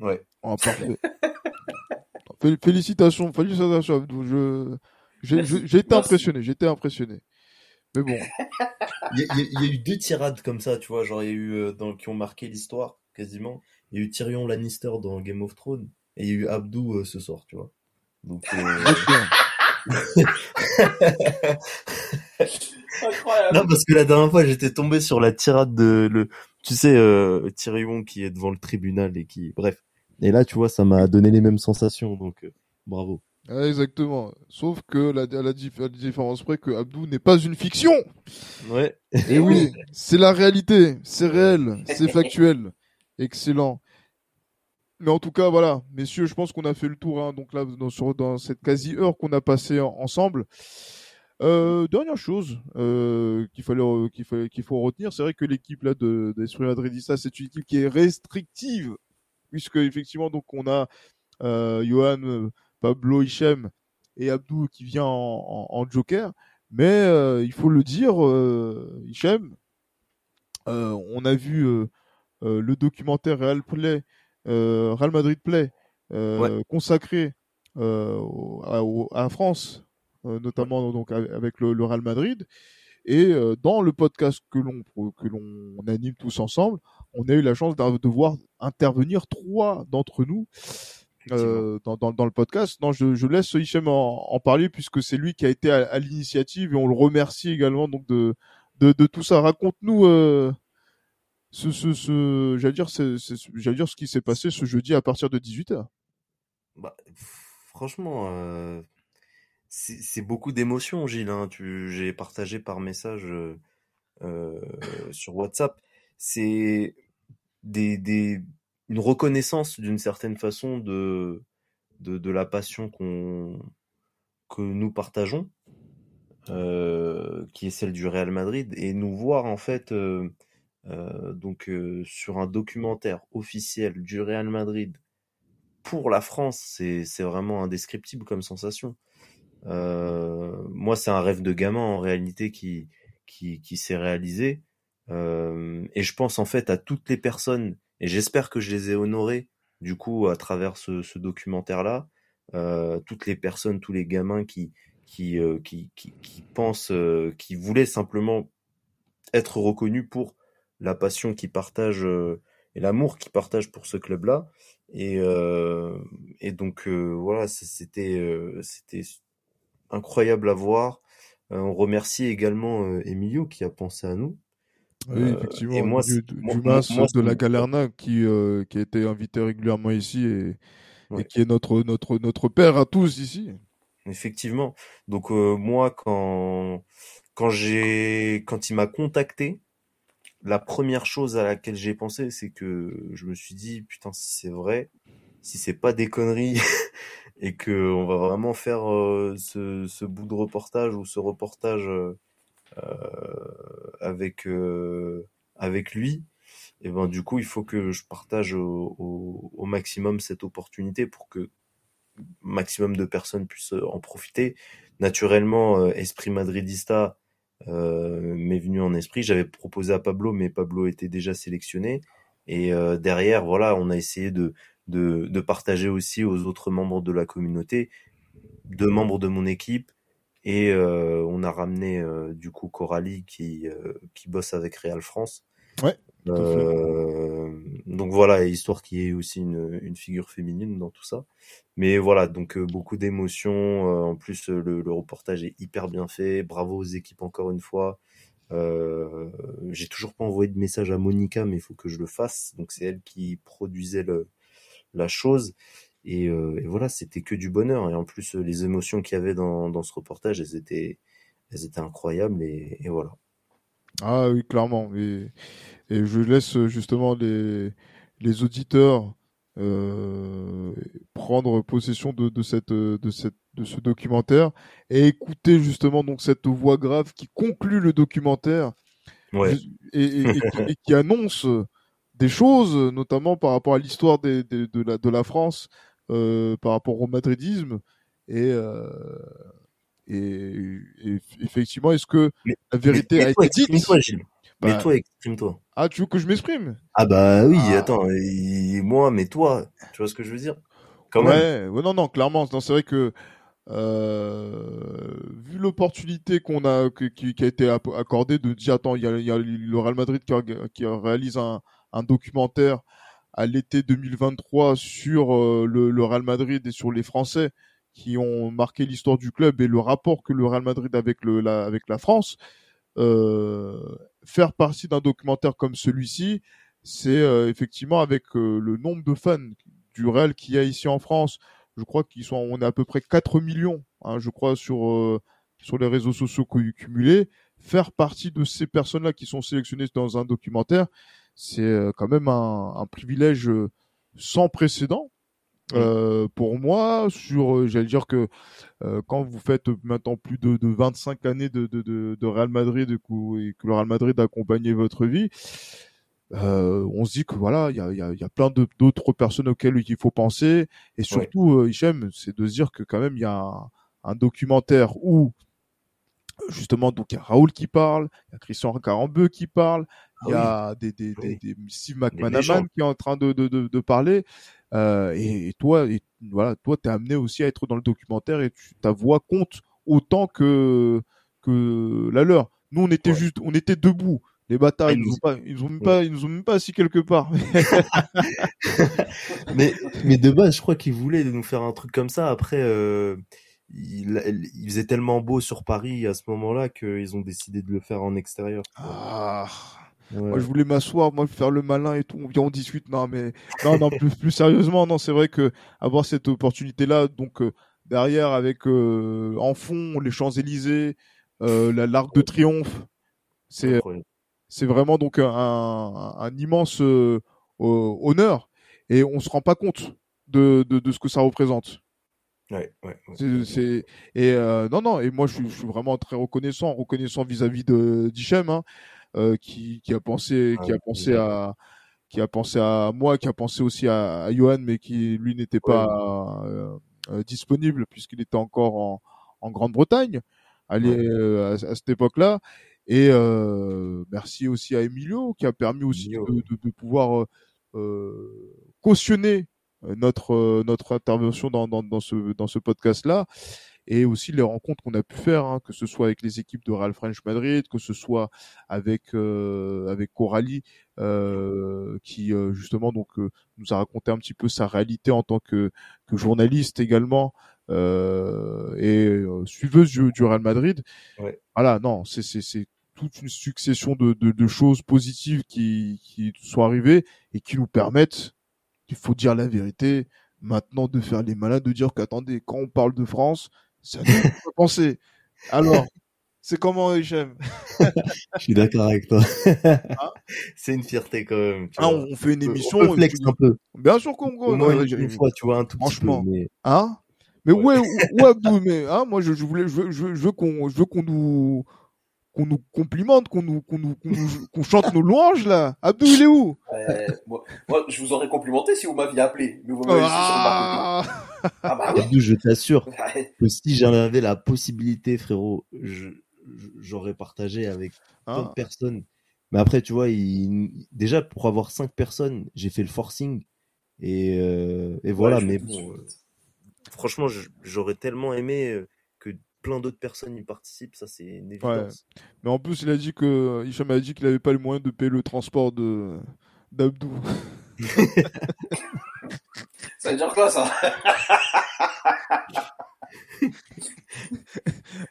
Ouais.
Oh, parfait. Félicitations, félicitations Abdou. Je, j'ai été impressionné, j'étais impressionné. Mais bon.
il, y a, eu deux tirades comme ça, tu vois, genre il y a eu euh, dans, qui ont marqué l'histoire quasiment. Il y a eu Tyrion Lannister dans Game of Thrones et il y a eu Abdou euh, ce soir, tu vois. Donc. Euh...
Incroyable.
Non, parce que la dernière fois, j'étais tombé sur la tirade de le, tu sais, euh, Tyrion qui est devant le tribunal et qui, bref. Et là, tu vois, ça m'a donné les mêmes sensations, donc euh, bravo
exactement. Sauf que la, la, la différence près que Abdou n'est pas une fiction.
Ouais.
Et oui, c'est la réalité, c'est réel, c'est factuel. Excellent. Mais en tout cas, voilà, messieurs, je pense qu'on a fait le tour. Hein, donc là, dans, cette quasi heure qu'on a passé ensemble. Euh, dernière chose euh, qu'il fallait qu'il fallait qu'il faut retenir, c'est vrai que l'équipe là de d'Esprit Madridista, c'est une équipe qui est restrictive, puisque effectivement donc on a euh, Johan Pablo Hichem et Abdou qui vient en, joker. Mais euh, il faut le dire, euh, Hichem, euh, on a vu le documentaire Real Play, Real Madrid Play, consacré à, la France, notamment donc avec le, Real Madrid. Et dans le podcast que l'on que l'on anime tous ensemble, on a eu la chance de voir intervenir trois d'entre nous euh, dans, dans, dans, le podcast. Non, je, je laisse Hichem en, en, parler puisque c'est lui qui a été à, l'initiative et on le remercie également donc de, de, de tout ça. Raconte-nous euh, ce, j'allais dire, ce qui s'est passé ce jeudi à partir de 18h.
Bah, franchement, euh, c'est beaucoup d'émotions, Gilles. Hein. J'ai partagé par message euh, euh sur WhatsApp. C'est des, une reconnaissance d'une certaine façon de, de, la passion que nous partageons, qui est celle du Real Madrid, et nous voir en fait donc euh, sur un documentaire officiel du Real Madrid pour la France, c'est vraiment indescriptible comme sensation. Euh, moi, c'est un rêve de gamin en réalité qui s'est réalisé, et je pense en fait à toutes les personnes et j'espère que je les ai honorés, du coup, à travers ce, documentaire-là. Euh, toutes les personnes, tous les gamins qui, euh, pensent, euh, qui voulaient simplement être reconnus pour la passion qu'ils partagent euh, et l'amour qu'ils partagent pour ce club-là. Et, et donc, voilà, c'était c'était incroyable à voir. on remercie également Emilio qui a pensé à nous.
Oui, euh, effectivement. Et moi, du, de la Galerna qui, euh, qui a été invité régulièrement ici et, et, qui est notre, notre, notre père à tous ici.
Effectivement. Donc euh, moi, quand, quand, j'ai, quand il m'a contacté, la première chose à laquelle j'ai pensé, c'est que je me suis dit, putain, si c'est vrai, si c'est pas des conneries et que on va vraiment faire ce, ce bout de reportage ou ce reportage avec avec lui, et ben du coup il faut que je partage au, au, au maximum cette opportunité pour que maximum de personnes puissent en profiter. Naturellement, esprit madridista euh, m'est venu en esprit. J'avais proposé à Pablo, mais Pablo était déjà sélectionné. Et euh, derrière, voilà, on a essayé de, de, de, partager aussi aux autres membres de la communauté, deux membres de mon équipe, et euh, on a ramené euh, du coup Coralie qui, euh, qui bosse avec Real France.
Ouais.
Euh, donc voilà, histoire qu'il y ait aussi une, une, figure féminine dans tout ça. Mais voilà, donc euh, beaucoup d'émotions. en plus, le, le, reportage est hyper bien fait. Bravo aux équipes encore une fois. Euh, j'ai toujours pas envoyé de message à Monica, mais il faut que je le fasse. Donc c'est elle qui produisait le, la chose. Et, euh, et voilà, c'était que du bonheur. Et en plus, les émotions qu'il y avait dans, dans ce reportage, elles étaient, elles étaient incroyables. Et, et voilà.
Ah oui, clairement. Et, et je laisse justement les, les auditeurs euh, prendre possession de, de, cette, de, cette, de ce documentaire et écouter justement donc cette voix grave qui conclut le documentaire
ouais.
et, et, et, qui, et, qui, annonce des choses, notamment par rapport à l'histoire de, de, la, de la France, euh, par rapport au madridisme. Et, euh, et, effectivement, est-ce que
mais,
la vérité
mais,
a été dite?
Toi, Gilles.
Bah,
mais toi, exprime-toi.
Ah, tu veux que je m'exprime?
Ah bah oui,
Ah.
attends, et moi, mais toi, tu vois ce que je veux dire? Quand même.
Ouais, ouais, non, non, clairement. Non, c'est vrai que euh, vu l'opportunité qu'on a, qui, qui a été accordée de dire, attends, il y a, il y a le Real Madrid qui, réalise un, un documentaire à l'été 2023 sur euh, le, le Real Madrid et sur les Français qui ont marqué l'histoire du club et le rapport que le Real Madrid avec le, la, avec la France. Euh, faire partie d'un documentaire comme celui-ci, c'est euh, effectivement avec euh, le nombre de fans du Real qu'il y a ici en France. Je crois qu'ils sont, on est à peu près 4 millions, hein, je crois, sur, euh, sur les réseaux sociaux cu- cumulés. Faire partie de ces personnes-là qui sont sélectionnées dans un documentaire, c'est euh, quand même un, un privilège euh, sans précédent. Euh, pour moi, sur, euh, j'allais dire que euh, quand vous faites maintenant plus de, de 25 années de, de, de, de Real Madrid et que, le Real Madrid a accompagné votre vie, euh, on se dit que voilà, il y a, y a, y a plein d'autres personnes auxquelles il faut penser. Et surtout, euh, Hichem, c'est de se dire que quand même, il y a un, un documentaire où justement, donc il y a Raoul qui parle, il y a Christian Carambeu qui parle, il y a des, des, des,
Oui.
des Steve. McManaman qui est en train de, de, de, de parler. Euh, et, et toi, et, voilà, toi, t'es amené aussi à être dans le documentaire et tu, ta voix compte autant que que la leur. Nous, on était
Ouais.
juste, on était debout. Les bâtards, ils nous ont pas, ils nous ont même pas, ils nous ont même pas assis quelque part.
mais, mais de base, je crois qu'ils voulaient nous faire un truc comme ça. Après, euh, il, il faisait tellement beau sur Paris à ce moment-là qu'ils ont décidé de le faire en extérieur.
ah.
Ouais.
Moi, je voulais m'asseoir, moi, faire le malin et tout. On vient, on discute. Non, mais non, non, plus, plus sérieusement, non, c'est vrai que avoir cette opportunité-là, donc euh, derrière, avec euh, en fond les Champs Élysées, euh, la l'arc de triomphe, c'est c'est vraiment donc un, un, immense euh, honneur et on se rend pas compte de, de, de ce que ça représente.
Ouais, ouais, ouais.
C'est, et euh, non non et moi je suis, je suis vraiment très reconnaissant reconnaissant vis-à-vis de d'Hichem hein, euh, qui qui a pensé
Ah,
qui a pensé à qui a pensé à moi qui a pensé aussi à, à Johan mais qui lui n'était pas euh, euh, disponible puisqu'il était encore en, en Grande-Bretagne euh, à, à cette époque-là. Et euh, merci aussi à Emilio qui a permis aussi de, de, de pouvoir cautionner notre notre intervention dans dans, dans ce dans ce podcast là et aussi les rencontres qu'on a pu faire hein, que ce soit avec les équipes de Real French Madrid que ce soit avec euh, avec Coralie euh, qui euh, justement donc euh, nous a raconté un petit peu sa réalité en tant que que journaliste également euh, et euh, suiveuse du, du Real Madrid
Ouais.
voilà non c'est c'est c'est toute une succession de, de, de choses positives qui, qui sont arrivées et qui nous permettent, il faut dire la vérité, maintenant de faire les malins, de dire qu'attendez, quand on parle de France, ça fait penser. Alors, C'est comment, Hichem?
Je suis d'accord avec toi. Hein? C'est une fierté quand même.
Ah, on fait une émission.
On flex un peu.
Bien sûr qu'on
Au moins une, fois, tu vois, un tout
Franchement.
petit peu. Mais...
Hein? Mais ouais, ouais, Abdou, mais hein, moi je, je voulais, je je je veux qu'on, je veux qu'on nous, qu'on nous complimente, qu'on nous, qu'on nous, qu'on chante nos louanges là. Abdou, il est où?
Euh, moi, moi, je vous aurais complimenté si vous m'aviez appelé, mais vous m'avez ah,
ah bah oui. Abdou, je t'assure que si j'avais la possibilité, frérot, j'aurais partagé avec hein d'autres personnes. Mais après, tu vois, il... déjà pour avoir cinq personnes, j'ai fait le forcing et, euh... et voilà. mais bon, euh, franchement, j'aurais tellement aimé euh, plein d'autres personnes y participent, ça c'est une évidence.
Mais en plus, il a dit que Hicham a dit qu'il n'avait pas le moyen de payer le transport de d'Abdou.
ça veut dire quoi ça?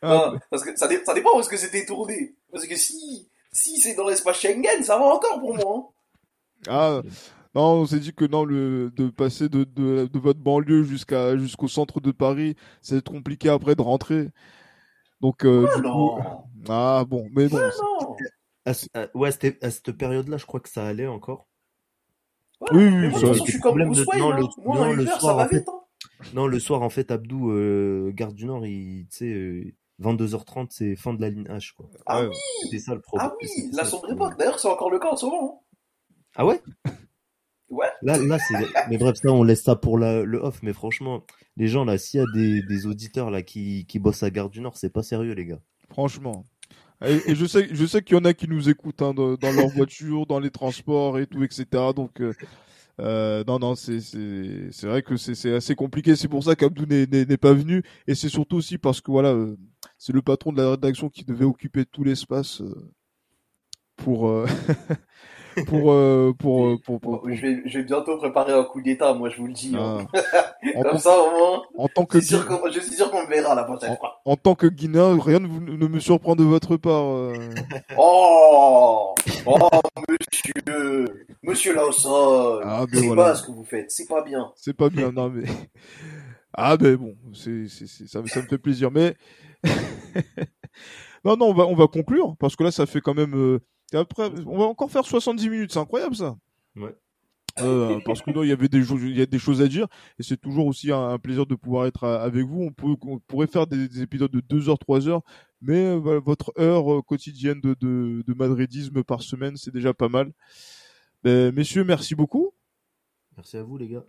Ah. parce que ça, ça dépend où est-ce que c'était tourné. Parce que si, si c'est dans l'espace Schengen, ça va encore pour moi. Hein.
Ah, non, on s'est dit que non, le, de passer de, de, de votre banlieue jusqu'à jusqu'au centre de Paris, c'est compliqué après de rentrer. Donc, euh,
du coup,
ah bon, mais bon.
À, ouais, à cette période-là, je crois que ça allait encore.
oui, oui,
ça. Je suis comme de, non, le, non, le soir,
en fait, non, le soir, en fait, Abdou, euh, Garde du Nord, il, tu sais, euh, 22h30, c'est fin de la ligne H, quoi.
Ah oui
C'est ça le problème.
Ah oui, la sombre époque. D'ailleurs, c'est encore le cas en ce moment. Hein.
Ah ouais?
Ouais.
Là, là c'est. Mais bref, ça, on laisse ça pour la, le off. Mais franchement, les gens là, s'il y a des, des auditeurs là qui, qui bossent à Gare du Nord, c'est pas sérieux, les gars.
Franchement. Et, je sais, je sais qu'il y en a qui nous écoutent hein, dans, leur voiture, dans les transports et tout, etc. Donc, euh, euh, non, non, c'est c'est c'est vrai que c'est assez compliqué. C'est pour ça qu'Abdou n'est pas venu, et c'est surtout aussi parce que voilà, euh, c'est le patron de la rédaction qui devait occuper tout l'espace euh, pour euh, pour, euh, pour, euh, pour, pour,
Je, vais, je vais bientôt préparer un coup d'état, moi je vous le dis. Hein. Ah. Comme ça au moins.
En tant que
je suis sûr qu'on me verra la prochaine fois.
En tant que Guinéen, rien ne, ne, me surprend de votre part. Euh...
oh, oh, monsieur, monsieur Lawson. Ah, ben c'est pas ce que vous faites, c'est pas bien.
C'est pas bien, non mais. Ah ben bon, c'est, c'est, ça, ça me fait plaisir, mais. non, non, on va, on va conclure parce que là, ça fait quand même. Après, on va encore faire 70 minutes, c'est incroyable ça.
Ouais.
Euh, parce que non, il y avait des choses, il y a des choses à dire, et c'est toujours aussi un, plaisir de pouvoir être avec vous. On, peut, on pourrait faire des, épisodes de 2 heures, 3 heures, mais euh, votre heure euh, quotidienne de, de, de, madridisme par semaine, c'est déjà pas mal. Ben, messieurs, merci beaucoup.
Merci à vous, les gars.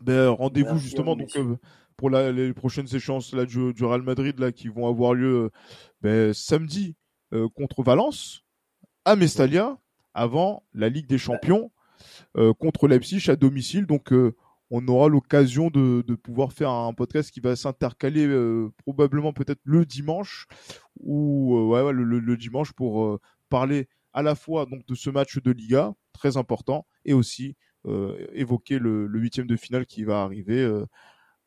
Ben, rendez-vous justement donc pour la, les prochaines échéances là du, du, Real Madrid là qui vont avoir lieu ben, samedi contre Valence à Mestalia avant la Ligue des Champions euh, contre Leipzig à domicile. Donc euh, on aura l'occasion de, pouvoir faire un podcast qui va s'intercaler euh, probablement peut-être le dimanche ou ouais, le, dimanche pour parler à la fois donc de ce match de Liga très important et aussi évoquer le huitième de finale qui va arriver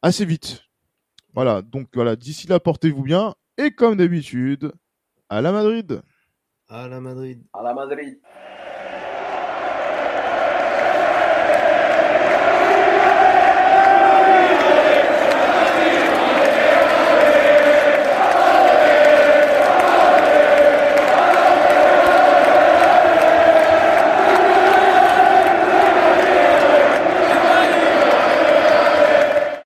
assez vite. Voilà, donc voilà, d'ici là, portez-vous bien et comme d'habitude, à la Madrid.
À la Madrid.
À la Madrid.